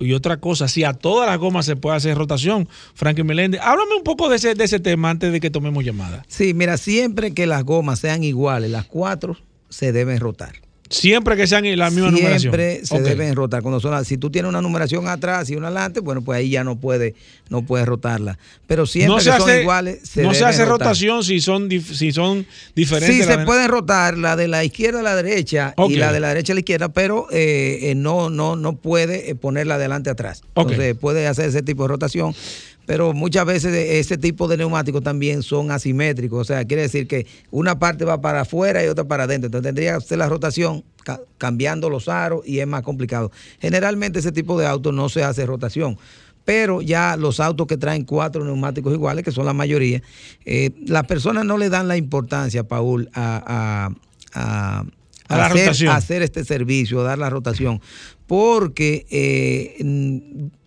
y otra cosa, si a todas las gomas se puede hacer rotación, Franklin Meléndez, háblame un poco de ese, de ese tema antes de que tomemos llamada. Sí, mira, siempre que las gomas sean iguales, las cuatro se deben rotar. Siempre que sean la misma Siempre numeración. Siempre se okay. deben rotar. Cuando son, si tú tienes una numeración atrás y una adelante, bueno, pues ahí ya no puede, no puedes rotarla. Pero siempre no que se son hace, iguales, se No se hace rotar. rotación si son, si son diferentes. Sí, se de... pueden rotar la de la izquierda a la derecha okay. y la de la derecha a la izquierda, pero eh, eh, no, no, no puede ponerla adelante atrás. Okay. Entonces puede hacer ese tipo de rotación pero muchas veces ese tipo de neumáticos también son asimétricos, o sea, quiere decir que una parte va para afuera y otra para adentro, entonces tendría que hacer la rotación ca cambiando los aros y es más complicado. Generalmente ese tipo de autos no se hace rotación, pero ya los autos que traen cuatro neumáticos iguales, que son la mayoría, eh, las personas no le dan la importancia, Paul, a, a, a a la hacer, rotación. hacer este servicio, dar la rotación, porque eh,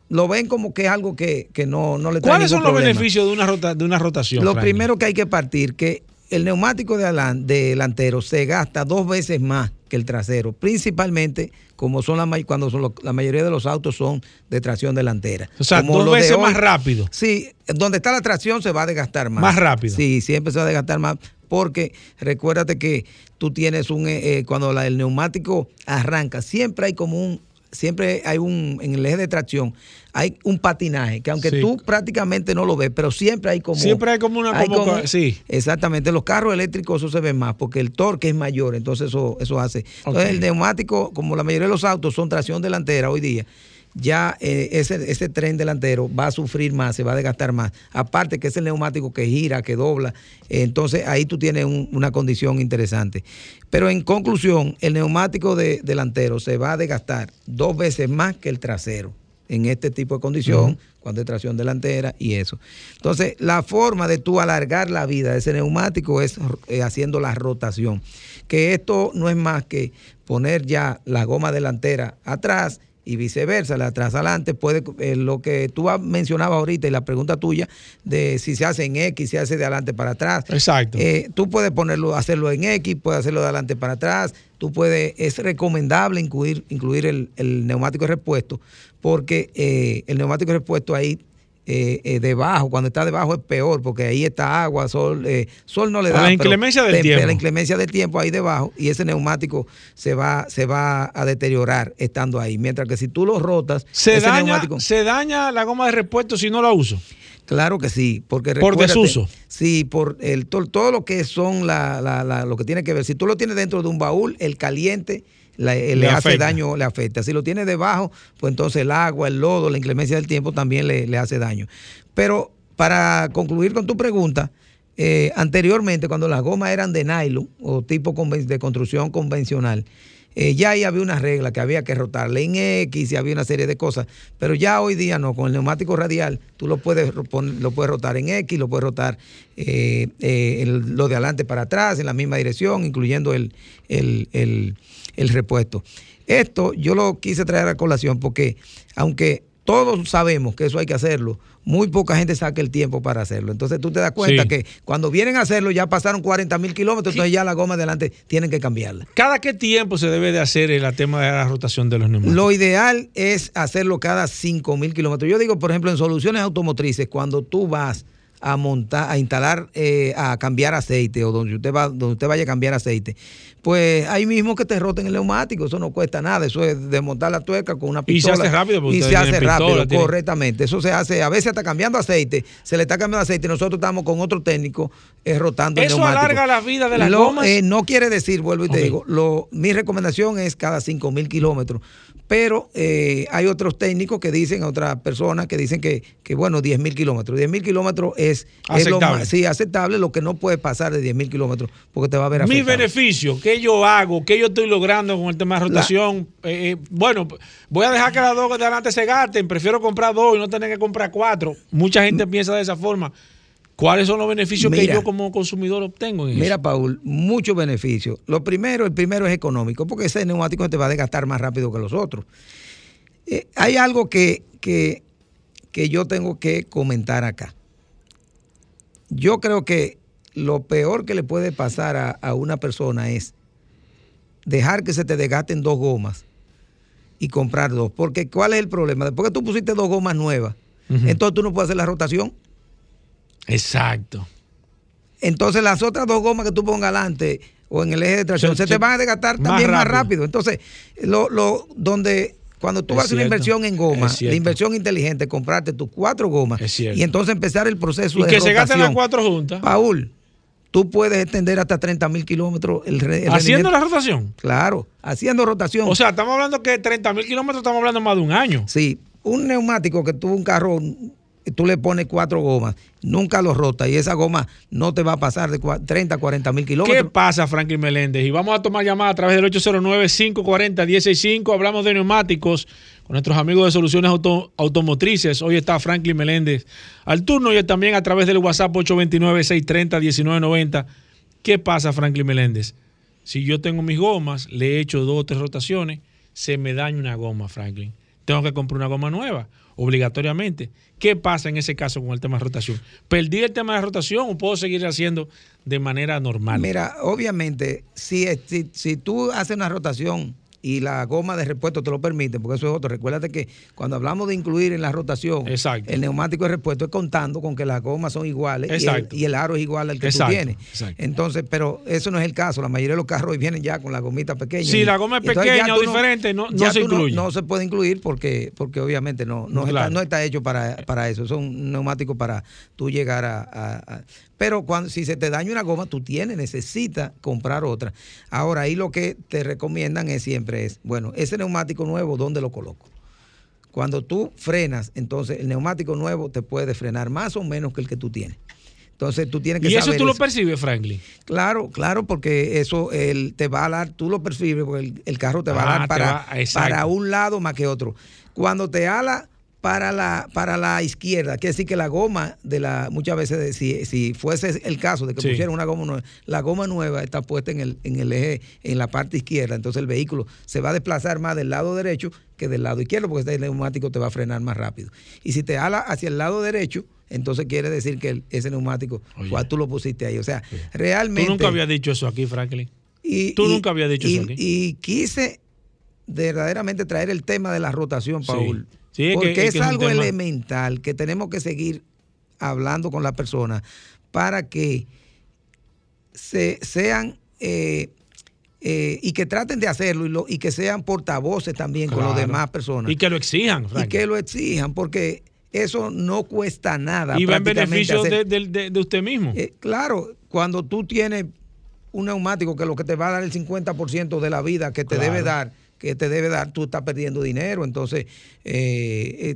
lo ven como que es algo que, que no, no le trae ¿Cuáles son los problema. beneficios de una, rota, de una rotación? Lo primero que hay que partir, que el neumático de delantero se gasta dos veces más que el trasero, principalmente como son la, cuando son lo, la mayoría de los autos son de tracción delantera. O sea, como dos veces hoy, más rápido. Sí, donde está la tracción se va a desgastar más. Más rápido. Sí, siempre se va a desgastar más porque recuérdate que tú tienes un, eh, cuando la, el neumático arranca, siempre hay como un, siempre hay un, en el eje de tracción, hay un patinaje, que aunque sí. tú prácticamente no lo ves, pero siempre hay como... Siempre hay como una... Hay como, como, sí. Exactamente, los carros eléctricos eso se ve más, porque el torque es mayor, entonces eso, eso hace. Entonces okay. el neumático, como la mayoría de los autos son tracción delantera hoy día, ya eh, ese, ese tren delantero va a sufrir más, se va a desgastar más. Aparte que es el neumático que gira, que dobla, eh, entonces ahí tú tienes un, una condición interesante. Pero en conclusión, el neumático de, delantero se va a desgastar dos veces más que el trasero en este tipo de condición, uh -huh. cuando es tracción delantera y eso. Entonces, la forma de tú alargar la vida de ese neumático es eh, haciendo la rotación. Que esto no es más que poner ya la goma delantera atrás y viceversa, la atrás adelante puede, eh, lo que tú mencionabas ahorita y la pregunta tuya de si se hace en X, se hace de adelante para atrás. Exacto. Eh, tú puedes ponerlo, hacerlo en X, puedes hacerlo de adelante para atrás, tú puedes, es recomendable incluir, incluir el, el neumático de repuesto, porque eh, el neumático de repuesto ahí eh, eh, debajo, cuando está debajo es peor, porque ahí está agua, sol, eh, sol no le da. la inclemencia del te- tiempo. La inclemencia del tiempo ahí debajo y ese neumático se va, se va a deteriorar estando ahí. Mientras que si tú lo rotas, Se ese daña, neumático- se daña la goma de repuesto si no la uso. Claro que sí, porque Por desuso. Sí, por el, to- todo lo que son la, la- la- lo que tiene que ver. Si tú lo tienes dentro de un baúl, el caliente la- eh, le, Le hace afecta. daño, le afecta. Si lo tienes debajo, pues entonces el agua, el lodo, la inclemencia del tiempo también le, le hace daño. Pero para concluir con tu pregunta, eh, anteriormente cuando las gomas eran de nylon o tipo de construcción convencional, eh, ya ahí había una regla que había que rotarle en X y había una serie de cosas, pero ya hoy día no, con el neumático radial tú lo puedes, lo puedes rotar en X, lo puedes rotar eh, eh, el- lo de adelante para atrás en la misma dirección, incluyendo el, el- el- el repuesto. Esto yo lo quise traer a colación porque aunque todos sabemos que eso hay que hacerlo, muy poca gente saca el tiempo para hacerlo. Entonces tú te das cuenta Sí. que cuando vienen a hacerlo ya pasaron 40 mil kilómetros, entonces ya la goma delante tienen que cambiarla. ¿Cada qué tiempo se debe de hacer el tema de la rotación de los neumáticos? Lo ideal es hacerlo cada 5 mil kilómetros. Yo digo, por ejemplo, en soluciones automotrices, cuando tú vas a montar, a instalar, eh, a cambiar aceite o donde usted va, donde usted vaya a cambiar aceite, pues ahí mismo que te roten el neumático, eso no cuesta nada, eso es desmontar la tuerca con una Y se pistola. hace rápido, Y se hace rápido, pistola, tienen- correctamente. Eso se hace, a veces está cambiando aceite, se le está cambiando aceite, y nosotros estamos con otro técnico eh, rotando el ¿Eso neumático. alarga la vida de las Lo- gomas? eh, no quiere decir, vuelvo y te digo, lo, mi recomendación es cada 5 mil kilómetros. Pero eh, hay otros técnicos que dicen, otras personas que dicen que, que bueno, 10 mil kilómetros. 10 mil kilómetros es, es lo Aceptable. más, sí, aceptable, lo que no puede pasar de 10 mil kilómetros porque te va a ver Mi afectado. beneficio, ¿qué yo hago? ¿Qué yo estoy logrando con el tema de rotación? Eh, eh, bueno, voy a dejar que las dos de adelante se gasten. Prefiero comprar dos y no tener que comprar cuatro. Mucha gente piensa de esa forma. ¿Cuáles son los beneficios que yo como consumidor obtengo en Mira, eso? Paul, muchos beneficios. Lo primero, el primero es económico, porque ese neumático te va a desgastar más rápido que los otros. Eh, hay algo que, que, que yo tengo que comentar acá. Yo creo que lo peor que le puede pasar a, a una persona es dejar que se te desgasten dos gomas y comprar dos. Porque ¿cuál es el problema? Después que tú pusiste dos gomas nuevas, entonces tú no puedes hacer la rotación. Exacto. Entonces las otras dos gomas que tú pongas adelante o en el eje de tracción Se- se, se- te van a desgastar más también más rápido. rápido. Entonces, lo, lo, donde cuando tú Es hacer una inversión en goma, la inversión inteligente, comprarte tus cuatro gomas y entonces empezar el proceso Y de que se gasten las cuatro juntas. Paul, tú puedes extender hasta 30 mil kilómetros el, el Haciendo la rotación. Claro, haciendo rotación. O sea, estamos hablando que 30 mil kilómetros, estamos hablando más de un año. Sí, un neumático que tuvo un carro, tú le pones cuatro gomas, nunca lo rota y esa goma no te va a pasar de cua- 30 a 40 mil ¿Qué kilómetros. pasa, Franklin Meléndez? Y vamos a tomar llamada a través del 809-540-165. Hablamos de neumáticos con nuestros amigos de Soluciones Auto- Automotrices. Hoy está Franklin Meléndez al turno y también a través del WhatsApp 829-630-1990. ¿Qué pasa, Franklin Meléndez? Si yo tengo mis gomas, le he hecho dos o tres rotaciones, se me daña una goma, Franklin. Tengo que comprar una goma nueva, obligatoriamente. ¿Qué pasa en ese caso con el tema de rotación? ¿Perdí el tema de rotación o puedo seguir haciendo de manera normal? Mira, obviamente, si, si, si tú haces una rotación y la goma de repuesto te lo permite, porque eso es otro. Recuérdate que cuando hablamos de incluir en la rotación Exacto. el neumático de repuesto es contando con que las gomas son iguales y el, Exacto. y el aro es igual al que Exacto, tú tienes. exacto. Entonces, pero eso no es el caso. La mayoría de los carros hoy vienen ya con la gomita pequeña. Si Y- la goma es pequeña o diferente, no- no ya se incluye. No, se puede incluir porque, porque obviamente no, no, Claro. está, no está hecho para, para eso. Son neumáticos para tú llegar a, a- a- pero cuando si se te daña una goma, tú tienes, necesitas comprar otra. Ahora, ahí lo que te recomiendan es siempre es, bueno, ese neumático nuevo, ¿dónde lo coloco? Cuando tú frenas, entonces el neumático nuevo te puede frenar más o menos que el que tú tienes. Entonces tú tienes que y eso saber tú lo percibes, Franklin. Claro, claro, porque eso el, te va a dar, tú lo percibes, porque el, el carro te va Ah, a dar te para, va- para un lado más que otro. Cuando te ala para la, para la izquierda. Quiere decir que la goma de la, muchas veces, si, si fuese el caso de que Sí. pusieran una goma nueva, la goma nueva está puesta en el, en el eje, en la parte izquierda. Entonces el vehículo se va a desplazar más del lado derecho que del lado izquierdo, porque este neumático te va a frenar más rápido. Y si te ala hacia el lado derecho, entonces quiere decir que ese neumático, Oye. pues, tú lo pusiste ahí. O sea, Tú realmente. nunca habías dicho eso aquí, Franklin. Y, Tú y- nunca habías dicho y- eso aquí. Y quise verdaderamente traer el tema de la rotación. Paul. Sí, es que- porque es que algo elemental que tenemos que seguir hablando con las personas para que se, sean eh, eh, y que traten de hacerlo y, lo- y que sean portavoces también con las demás personas. Y que lo exijan, Y Franklin. que lo exijan, porque eso no cuesta nada. Y va en beneficio de, de- de- de usted mismo. eh, claro, cuando tú tienes un neumático que lo que te va a dar el 50% de la vida que te Claro. debe dar, que te debe dar, tú estás perdiendo dinero. Entonces, eh, eh,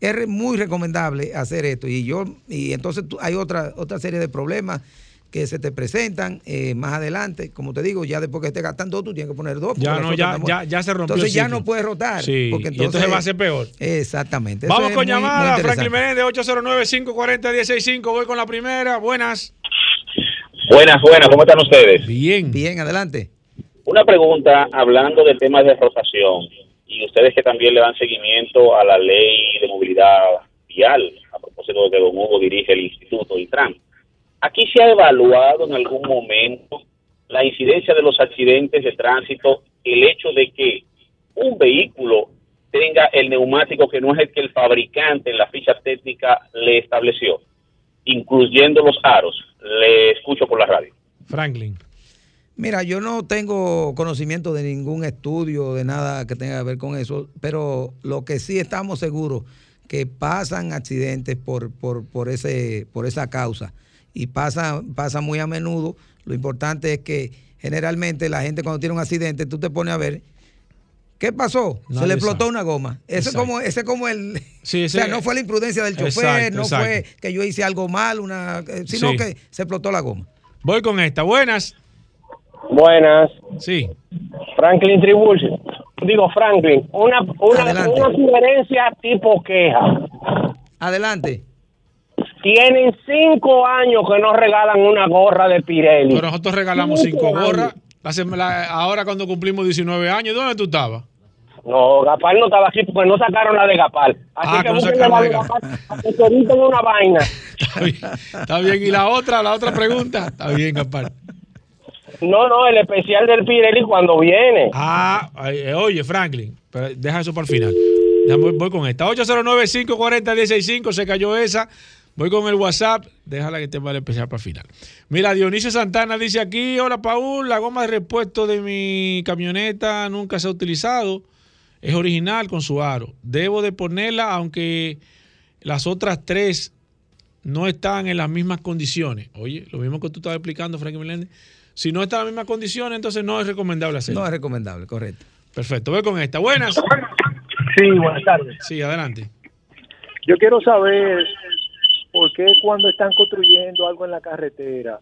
es muy recomendable hacer esto. Y yo, y entonces tú- hay otra, otra serie de problemas que se te presentan eh, más adelante. Como te digo, ya después que estés gastando dos, tú tienes que poner dos. Ya no, ya, ya, ya se rompió. Entonces el ya no puedes rotar. Sí, porque y entonces va a ser peor. Exactamente. Eso Vamos es con llamada. Franklin Menéndez, 809-540-165. Voy con la primera. Buenas. Buenas, buenas, ¿cómo están ustedes? Bien. Bien, adelante. Una pregunta hablando del tema de rotación y ustedes que también le dan seguimiento a la ley de movilidad vial, a propósito de que Don Hugo dirige el Instituto Intran. Aquí se ha evaluado en algún momento la incidencia de los accidentes de tránsito, el hecho de que un vehículo tenga el neumático que no es el que el fabricante en la ficha técnica le estableció, incluyendo los aros. Le escucho por la radio. Franklin. Mira, yo no tengo conocimiento de ningún estudio, de nada que tenga que ver con eso, pero lo que sí estamos seguros que pasan accidentes por, por, por, ese, por esa causa y pasa, pasa muy a menudo. Lo importante es que generalmente la gente cuando tiene un accidente, tú te pones a ver, ¿qué pasó? Se le explotó sabe. una goma. Ese es Exacto. como, ese es como el... Sí, o sea, no fue la imprudencia del chofer, Exacto, no exacto. fue que yo hice algo mal, una, sino Sí. que se explotó la goma. Voy con esta. Buenas. Buenas, Sí. Franklin Tribulsi. Digo, Franklin, una, una, una sugerencia tipo queja. Adelante. Tienen cinco años que no regalan una gorra de Pirelli. Pero nosotros regalamos Cinco gorras. La ahora cuando cumplimos 19 años, ¿dónde tú estabas? No, Gapal no estaba aquí porque no sacaron la de Gapal. Así Ah, que no sacaron la de Gapal, asesoriten una vaina. *laughs* Está bien. Está bien. ¿Y la otra? La otra pregunta. Está bien, capaz. No, no, el especial del Pirelli cuando viene. Ah, eh, oye, Franklin, deja eso para el final. Voy, con esta. 809-540-165, se cayó esa. Voy con el WhatsApp, déjala que te vale especial para final. Mira, Dionisio Santana dice aquí, hola Paul, la goma de repuesto de mi camioneta nunca se ha utilizado. Es original con su aro. Debo de ponerla aunque las otras tres no están en las mismas condiciones. Oye, lo mismo que tú estabas explicando, Frankie Meléndez. Si no están en las mismas condiciones, entonces no es recomendable hacerlo. No es recomendable, correcto. Perfecto, voy con esta. Buenas. Sí, buenas tardes. Sí, adelante. Yo quiero saber por qué cuando están construyendo algo en la carretera,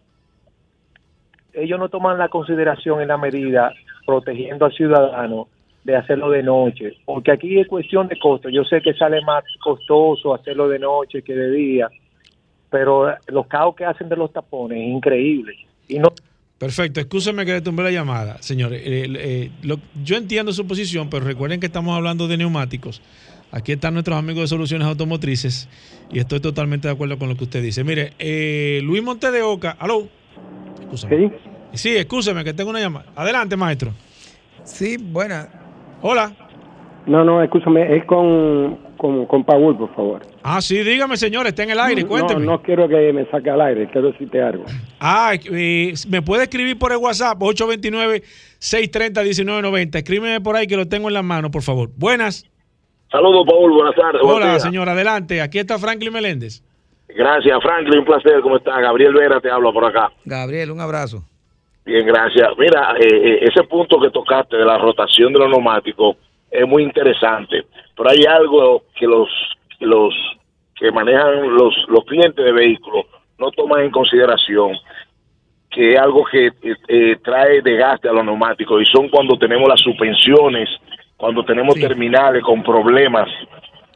ellos no toman la consideración en la medida protegiendo al ciudadano de hacerlo de noche, porque aquí es cuestión de costo. Yo sé que sale más costoso hacerlo de noche que de día, pero los caos que hacen de los tapones es increíble. Y no Perfecto, excúseme que le tumbé la llamada, señores. Eh, eh, lo- yo entiendo su posición, pero recuerden que estamos hablando de neumáticos. Aquí están nuestros amigos de Soluciones Automotrices y estoy totalmente de acuerdo con lo que usted dice. Mire, eh, Luis Monte de Oca, aló. Excúsame. Sí, excúseme que tengo una llamada. Adelante, maestro. Sí, buena. Hola. No, no, escúchame, es con, con, con Paul, por favor. Ah, sí, dígame, señor, está en el aire, cuénteme. No, no quiero que me saque al aire, quiero decirte algo. Ah, eh, me puede escribir por el WhatsApp 829-630-1990. Escríbeme por ahí que lo tengo en la mano, por favor. Buenas. Saludos, Paul. Buenas tardes. Hola, señor, adelante. Aquí está Franklin Meléndez. Gracias, Franklin. Un placer. ¿Cómo está? Gabriel Vera te habla por acá. Gabriel, un abrazo. Bien, gracias. Mira, eh, eh, ese punto que tocaste de la rotación de los neumáticos es muy interesante. Pero hay algo que los los que manejan los, los clientes de vehículos no toman en consideración que es algo que eh, eh, trae desgaste a los neumáticos y son cuando tenemos las suspensiones, cuando tenemos terminales con problemas.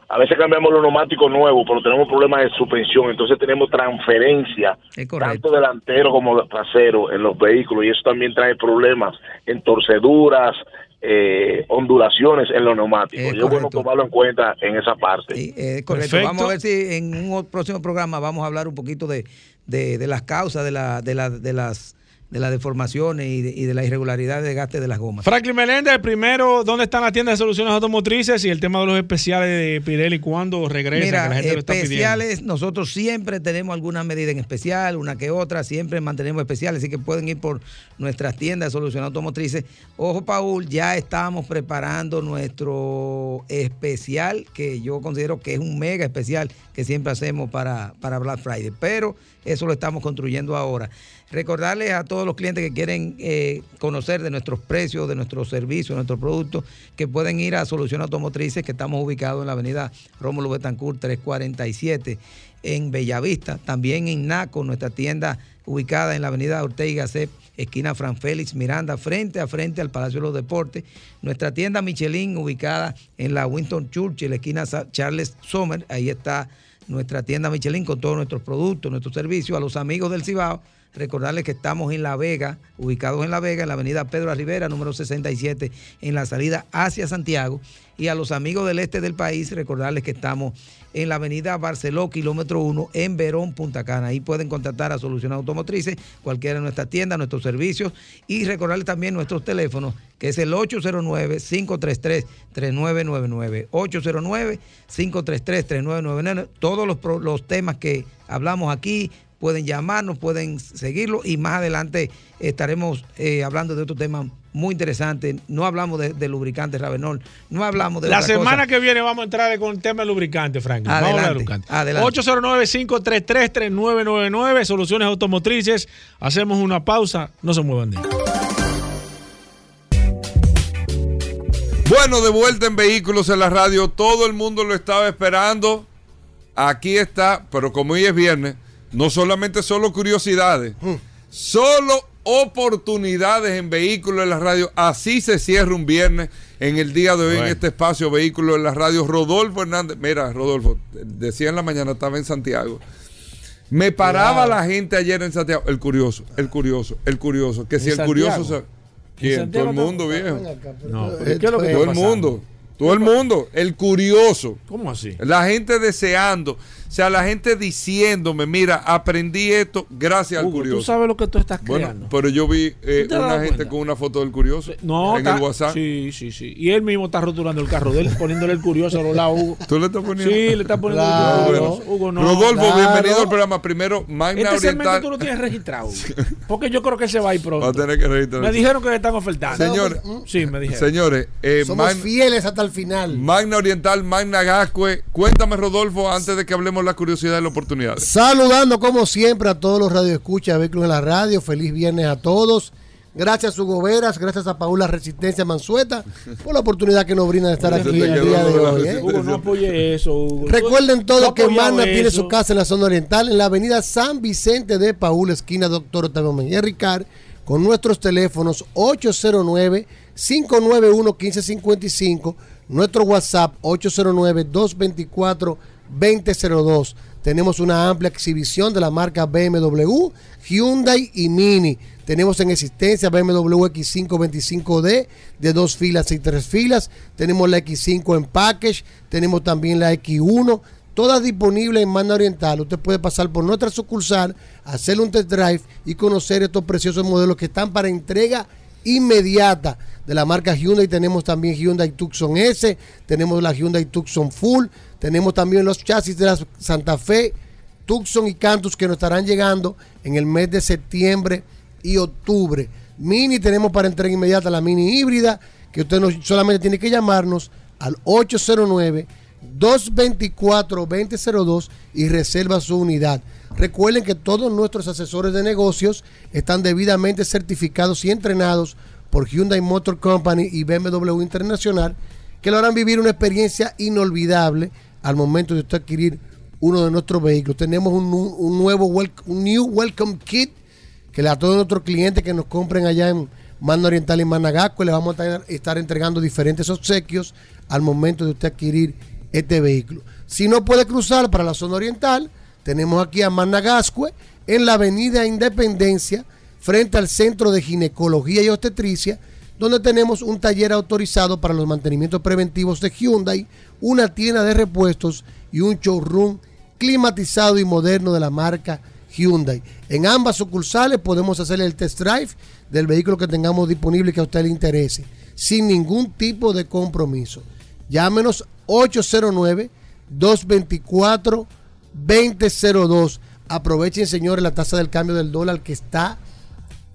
A veces cambiamos los neumáticos nuevos, pero tenemos problemas de suspensión, entonces tenemos transferencia, tanto delantero como trasero en los vehículos, y eso también trae problemas en torceduras, eh, ondulaciones en los neumáticos. Yo bueno tomarlo en cuenta en esa parte. Eh, correcto. Vamos a ver si en un próximo programa vamos a hablar un poquito de, de, de las causas de, la, de, la, de las de las deformaciones y de, y de la irregularidad de gaste de las gomas. Franklin Meléndez, primero, ¿dónde están las tiendas de soluciones automotrices y el tema de los especiales de Pirelli cuándo regresa? Mira, que la gente lo está pidiendo? especiales, nosotros siempre tenemos alguna medida en especial, una que otra, siempre mantenemos especiales, así que pueden ir por nuestras tiendas de soluciones automotrices. Ojo, Paul, ya estamos preparando nuestro especial, que yo considero que es un mega especial que siempre hacemos para, para Black Friday, pero eso lo estamos construyendo ahora. Recordarles a todos los clientes que quieren eh, conocer de nuestros precios, de nuestros servicios, nuestros productos, que pueden ir a Soluciones Automotrices, que estamos ubicados en la avenida Rómulo Betancourt 347 en Bellavista. También en Naco, nuestra tienda ubicada en la avenida Ortega y esquina Fran Félix Miranda, frente a frente al Palacio de los Deportes. Nuestra tienda Michelin, ubicada en la Winston Churchill, esquina Charles Sommer. Ahí está nuestra tienda Michelin con todos nuestros productos, nuestros servicios. A los amigos del Cibao, recordarles que estamos en La Vega, ubicados en La Vega, en la avenida Pedro Rivera, número 67, en la salida hacia Santiago. Y a los amigos del este del país, recordarles que estamos en la avenida Barceló, kilómetro 1, en Verón, Punta Cana. Ahí pueden contactar a Soluciones Automotrices, cualquiera de nuestras tiendas, nuestros servicios. Y recordarles también nuestros teléfonos, que es el 809-533-3999. 809-533-3999. Todos los, los temas que hablamos aquí pueden llamarnos, pueden seguirlo y más adelante estaremos eh, hablando de otro tema muy interesante. No hablamos de, de lubricantes Ravenol, no hablamos de La otra semana cosa. que viene vamos a entrar con el tema de lubricante, Franklin. Vamos a hablar de Adelante, lubricante. adelante. 809-533-3999, Soluciones Automotrices. Hacemos una pausa, no se muevan de ahí. Bueno, de vuelta en Vehículos en la Radio. Todo el mundo lo estaba esperando. Aquí está, pero como hoy es viernes, no solamente solo curiosidades, solo oportunidades en Vehículos en la Radio. Así se cierra un viernes en el día de hoy en este espacio Vehículos en la Radio. Rodolfo Hernández, mira, Rodolfo, decía en la mañana, estaba en Santiago. Me paraba la gente ayer en Santiago. El curioso, el curioso, el curioso. Que si el ¿En curioso. Se- ¿Quién? Todo el mundo, viejo. No, pero ¿qué es lo que está Todo el mundo. Todo el mundo. El curioso. ¿Cómo así? La gente deseando. O sea, la gente diciéndome, mira, aprendí esto gracias al curioso. tú sabes lo que tú estás Bueno, creando. pero yo vi eh, ¿Tú te has una gente cuenta? con una foto del curioso No, en el WhatsApp. Sí, sí, sí. Y él mismo está rotulando el carro de él, poniéndole el curioso a los lados, Hugo. ¿Tú le estás poniendo? Sí, le está poniendo Claro. el curioso. Hugo, no. Rodolfo, Claro. bienvenido al programa. Primero, Magna Este segmento Oriental. tú lo tienes registrado. *laughs* Porque yo creo que se va a ir pronto. Va a tener que registrar Me dijeron que le están ofertando. Señores, Sí, me dijeron. Señores, eh, Somos Magna- fieles hasta el final. Magna Oriental, Magna Gascue. Cuéntame, Rodolfo, antes de que hablemos la curiosidad y la oportunidad. Saludando como siempre a todos los radioescuchas de Vehículos en la Radio. Feliz viernes a todos. Gracias a Hugo Veras, gracias a Paula Resistencia Mansueta por la oportunidad que nos brindan de estar aquí el día de hoy. ¿eh? Hugo, no apoye eso, Hugo. Recuerden todos que Magna tiene su casa en la zona oriental, en la avenida San Vicente de Paúl, esquina Doctor Octavio Mejía Ricard, con nuestros teléfonos 809-591-1555, nuestro WhatsApp 809-224-2002. Tenemos una amplia exhibición de la marca BMW, Hyundai y Mini. Tenemos en existencia BMW X525D de dos filas y tres filas. Tenemos la X5 en package. Tenemos también la X1. Todas disponibles en Magna Oriental. Usted puede pasar por nuestra sucursal, hacerle un test drive y conocer estos preciosos modelos que están para entrega inmediata de la marca Hyundai. Tenemos también Hyundai Tucson S, tenemos la Hyundai Tucson Full, tenemos también los chasis de la Santa Fe, Tucson y Cantus que nos estarán llegando en el mes de septiembre y octubre. Mini tenemos para entrega inmediata la Mini híbrida, que usted no, solamente tiene que llamarnos al 809 224-2002 y reserva su unidad. Recuerden que todos nuestros asesores de negocios están debidamente certificados y entrenados por Hyundai Motor Company y BMW Internacional, que lo harán vivir una experiencia inolvidable al momento de usted adquirir uno de nuestros vehículos. Tenemos un, un nuevo un new welcome kit que le a todos nuestros clientes que nos compren allá en Mano Oriental y Managasco le vamos a estar entregando diferentes obsequios al momento de usted adquirir este vehículo. Si no puede cruzar para la zona oriental, tenemos aquí a Managascue en la avenida Independencia, frente al Centro de Ginecología y Obstetricia, donde tenemos un taller autorizado para los mantenimientos preventivos de Hyundai, una tienda de repuestos y un showroom climatizado y moderno de la marca Hyundai. En ambas sucursales podemos hacer el test drive del vehículo que tengamos disponible que a usted le interese, sin ningún tipo de compromiso. Llámenos 809-224-2002. Aprovechen, señores, la tasa del cambio del dólar que está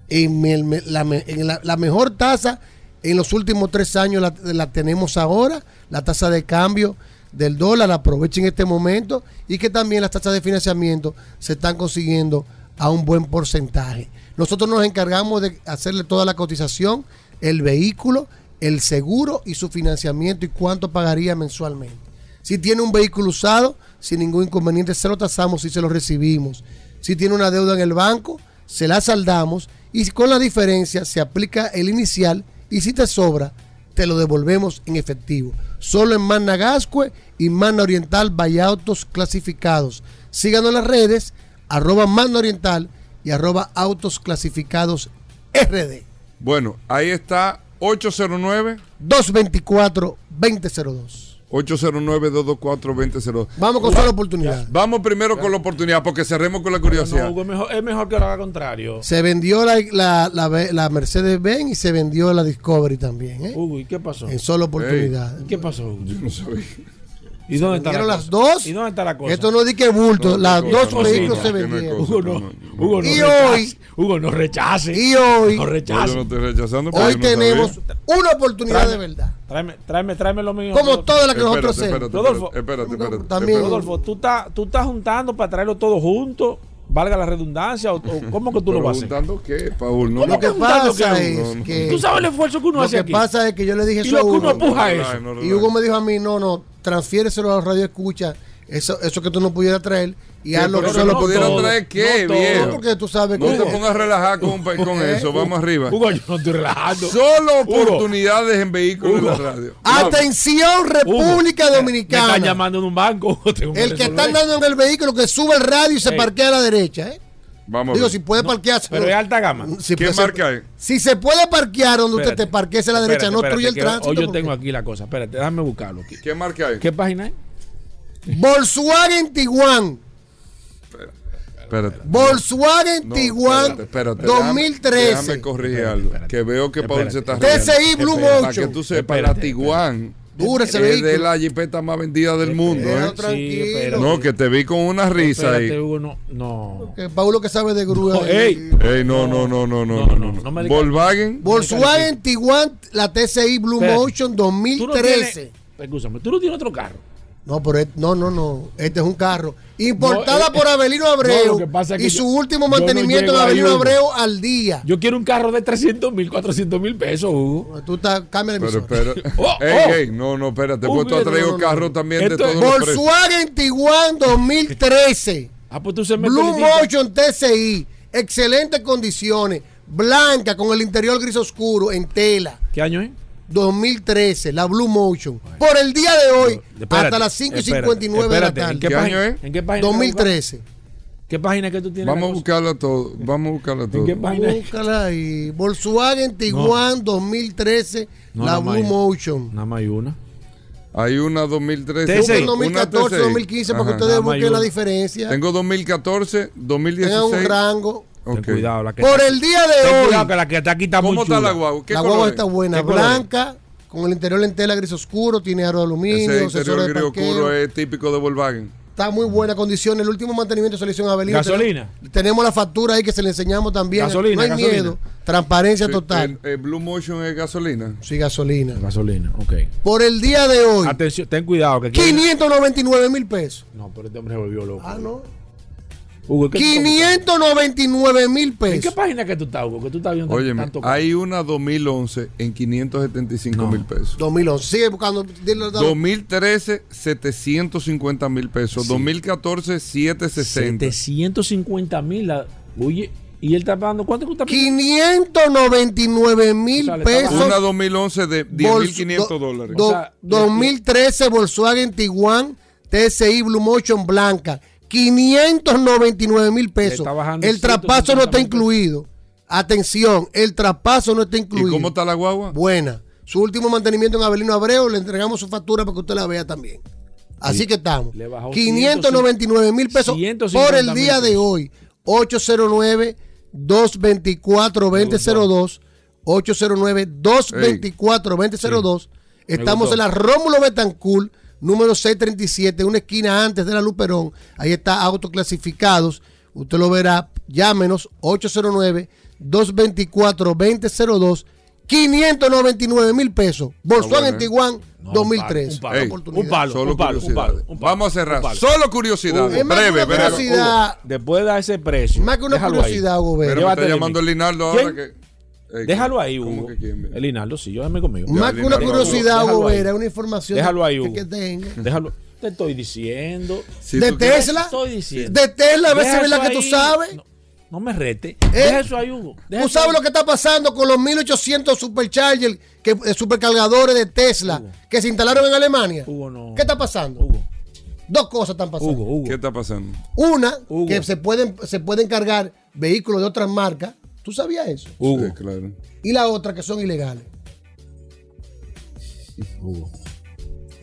en, la mejor tasa en los últimos tres años la, la tenemos ahora, la tasa de cambio del dólar, aprovechen este momento y que también las tasas de financiamiento se están consiguiendo a un buen porcentaje. Nosotros nos encargamos de hacerle toda la cotización, el vehículo, el seguro y su financiamiento y cuánto pagaría mensualmente. Si tiene un vehículo usado, sin ningún inconveniente, se lo tasamos y se lo recibimos. Si tiene una deuda en el banco, se la saldamos y con la diferencia se aplica el inicial y si te sobra, te lo devolvemos en efectivo. Solo en Magna Gascue y Magna Oriental Autos clasificados. Síganos en las redes, arroba Magna Oriental y arroba Autos Clasificados RD. Bueno, ahí está 809 224 2002. 809-224-2002. Vamos con solo oportunidad. Vamos primero con la oportunidad porque cerremos con la curiosidad. No, Hugo, es mejor, es mejor que lo haga contrario. Se vendió la, la, la, la Mercedes-Benz y se vendió la Discovery también. ¿eh? Hugo, ¿y qué pasó? En solo oportunidad. ¿Qué pasó, Hugo? Yo no sabía. ¿Y dónde está la vendieron cosa? las dos. ¿Y dónde está la cosa? Esto no di que bulto, No, las no, dos no, vehículos se vendieron. Hugo, no, Hugo, no Y rechace. hoy- Hugo, no rechace. Y hoy, No Yo rechace. no estoy rechazando. hoy yo no sabía. tenemos una oportunidad Tráeme- de verdad. Tráeme, tráeme, tráeme lo mío. Como todas las que Espérate, nosotros hacemos. espérate, Rodolfo. espérate, espérate, También-. Rodolfo, ¿tú estás, tú estás juntando para traerlo todo junto, valga la redundancia, o, o *laughs* cómo que tú lo ¿Pero vas a hacer? juntando qué, Paul? No, ¿Cómo Lo que pasa qué, es que Tú sabes el esfuerzo que uno lo hace que aquí. pasa es que yo le dije eso a lo que uno Hugo. puja no, eso. no, no, Y no. Hugo me dijo a mí, no, no, transfiéreselo a la radio escucha, eso, eso que tú no pudieras traer y solo no por pudiera todo. traer qué, no. No, porque tú sabes No que te pongas a relajar con, *laughs* con eso. Vamos arriba. Hugo, yo no estoy relajando. Solo Hugo. oportunidades en vehículos en la Hugo. radio. Atención República Hugo, Me están Dominicana. llamando en un banco. Hugo, *laughs* tengo El que está andando en el vehículo que sube el radio y se parquea a la derecha, ¿eh? Vamos a Digo, ver. si puede parquearse. Pero es alta gama. Si ¿Qué puede- marca es? Si se puede parquear donde usted Espérate. te parquee a la derecha, Espérate, no obstruye el tránsito. Hoy yo porque- tengo aquí la cosa. Espérate, déjame buscarlo aquí. ¿Qué marca es? ¿Qué página es? Volkswagen Tiguan. Espérate. Volkswagen No, Tiguan espérate, espérate. 2013. Déjame, déjame corregir algo. Que veo que Paul se está TCI. Blue Para Motion. que tú sepas, la Tiguan Dura ese es de vehículo. la jipeta más vendida del mundo. ¿eh? tranquilo. espérate. No, que te vi con una risa Espérate, ahí. Hugo, no. No. Que Paulo que sabe de grúa. No, ey. Ey, no, no, no, no, no, No, no, no. Volkswagen. Volkswagen Tiguan, la TCI Blue. Motion Tú no 2013. tienes. Escúchame, tú no tienes otro carro. No, pero es- no, no, no. Este es un carro. Importada No, eh, por Avelino Abreu. no, lo que pasa es que y su último yo no mantenimiento en ahí, Avelino. Abreu al día. Yo quiero un carro de 300 mil, 400 mil pesos, Hugo. Tú estás, cambia la Pero espera. *laughs* Oh, ey, oh. ey, no, no, espérate. Uh, Pues tú has traído no, no, carros no. también de Esto es- todos los precios. Volkswagen Tiguan 2013. Ah, pues tú se me Blue. Motion TCI. Excelentes condiciones. Blanca con el interior gris oscuro en tela. ¿Qué año es? 2013, la Blue Motion. Por el día de hoy, Espérate, hasta las 5 y espérate, 59 de la espérate, ¿En tarde. qué, ¿Qué página, año es? ¿En qué página? 2013. ¿Qué página que tú tienes? Vamos a buscarla todo. Vamos a buscarla todo. ¿En qué página? Búscala ahí. Volkswagen Tiguan 2013, No, la Blue hay- Motion. Nada más hay una. Hay una 2013. TCI. Busquen una 2014, TCI. 2015 para que ustedes busquen la diferencia. Tengo 2014, Tengan un 2016. rango. Ok. Ten cuidado. La que Por está- el día Ten de cuidado hoy, que la que está aquí está muy ¿Cómo está chula. la guagua? ¿Qué la color guagua es? está buena. Blanca, con el interior en tela gris oscuro, tiene aro de aluminio, Ese interior de gris oscuro es típico de Volkswagen. Está muy buena condición. El último mantenimiento se le hizo en Avelino. ¿Gasolina? Tenemos, tenemos la factura ahí que se le enseñamos también. Gasolina, no hay gasolina. miedo. Transparencia Sí, total. el- el Blue Motion es gasolina. Sí, gasolina. Gasolina, ok. Por el día de hoy, Atención, ten cuidado que aquí- 599 mil pesos. No, pero este hombre se volvió loco. Ah, no. Hugo, ¿qué tú estás 599 mil buscando? ¿En qué pesos. página que tú estás, Hugo? Que tú estás viendo Oye, tanto hay una 2011 en 575 mil pesos. 2011. Sigue buscando. dile- dale. 2013, 750 mil pesos. 2014, 760. 750 mil. la- Oye, ¿Y él está pagando cuánto que usted 599 mil O sea, pesos. Una 2011 de Bols- 10.500 do- dólares. do- O sea, 2013 Volkswagen Tiguan TSI Blue Motion blanca. 599 mil pesos. El traspaso no está 150 mil incluido. Atención, el traspaso no está incluido. ¿Y cómo está la guagua? Buena. Su último mantenimiento en Avelino Abreu, le entregamos su factura para que usted la vea también. Así que estamos. Le bajó 599 mil pesos 150 por el día de hoy. 809-224-2002. 809-224-2002. Estamos en la Rómulo Betancourt, número 637, una esquina antes de la Luperón. Ahí está autoclasificados. Usted lo verá. Llámenos 809-224-2002. 599 mil pesos. Volkswagen bueno, ¿eh? Tiguan 2003. un palo, un palo, Solo un palo, un curiosidades. palo, un palo, Vamos a cerrar. un palo. Solo más que breve, breve. curiosidad. Después de ese precio. Más que una curiosidad, ahí. Hugo. Pero me está llamando Linaldo ahora ¿Quién? que. Ey, Déjalo ahí, ¿cómo Hugo. El Hinaldo, sí, yo déjame conmigo. Más que una curiosidad, Hugo. Vera, una información Déjalo ahí, que, Hugo. que tenga. Déjalo. Te estoy diciendo. Si de Tesla, estoy diciendo. de Tesla, a veces Deja es la que tú sabes. No, no me rete. ¿Eh? Deja eso ahí, Hugo. Deja Tú sabes ahí. lo que está pasando con los 1800 superchargers, que, eh, supercargadores de Tesla que se instalaron en Alemania. Hugo, no. ¿Qué está pasando? Hugo, Dos cosas están pasando. Hugo, Hugo. ¿Qué está pasando? Una, Hugo. que se pueden, se pueden cargar vehículos de otras marcas. ¿Tú sabías eso? Hugo. Sí, claro. Y la otra, que son ilegales. Hugo.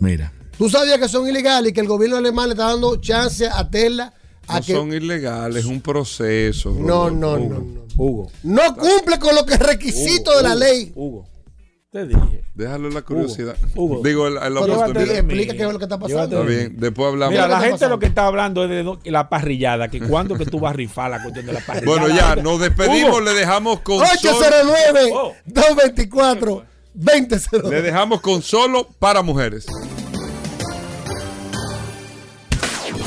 Mira. ¿Tú sabías que son ilegales y que el gobierno alemán le está dando chance a Tesla a No que son ilegales, es un proceso. No, no, no, Hugo. no. Hugo. no cumple con lo que es requisito Hugo, de la Hugo, ley? Hugo. Te dije. Déjalo la curiosidad. Hugo. *laughs* Digo, la, la oportunidad. explica qué es lo que está pasando. Está bien, después hablamos. Mira, ¿qué la gente pasando? lo que está hablando es de do- la parrillada, que cuándo que tú vas a rifar la cuestión de la parrillada. Bueno, ya, nos despedimos, le dejamos con solo, 809 Oh. 224 2002 le dejamos con solo para mujeres.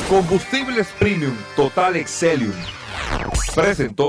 Combustibles Premium Total Excelium. Presentó.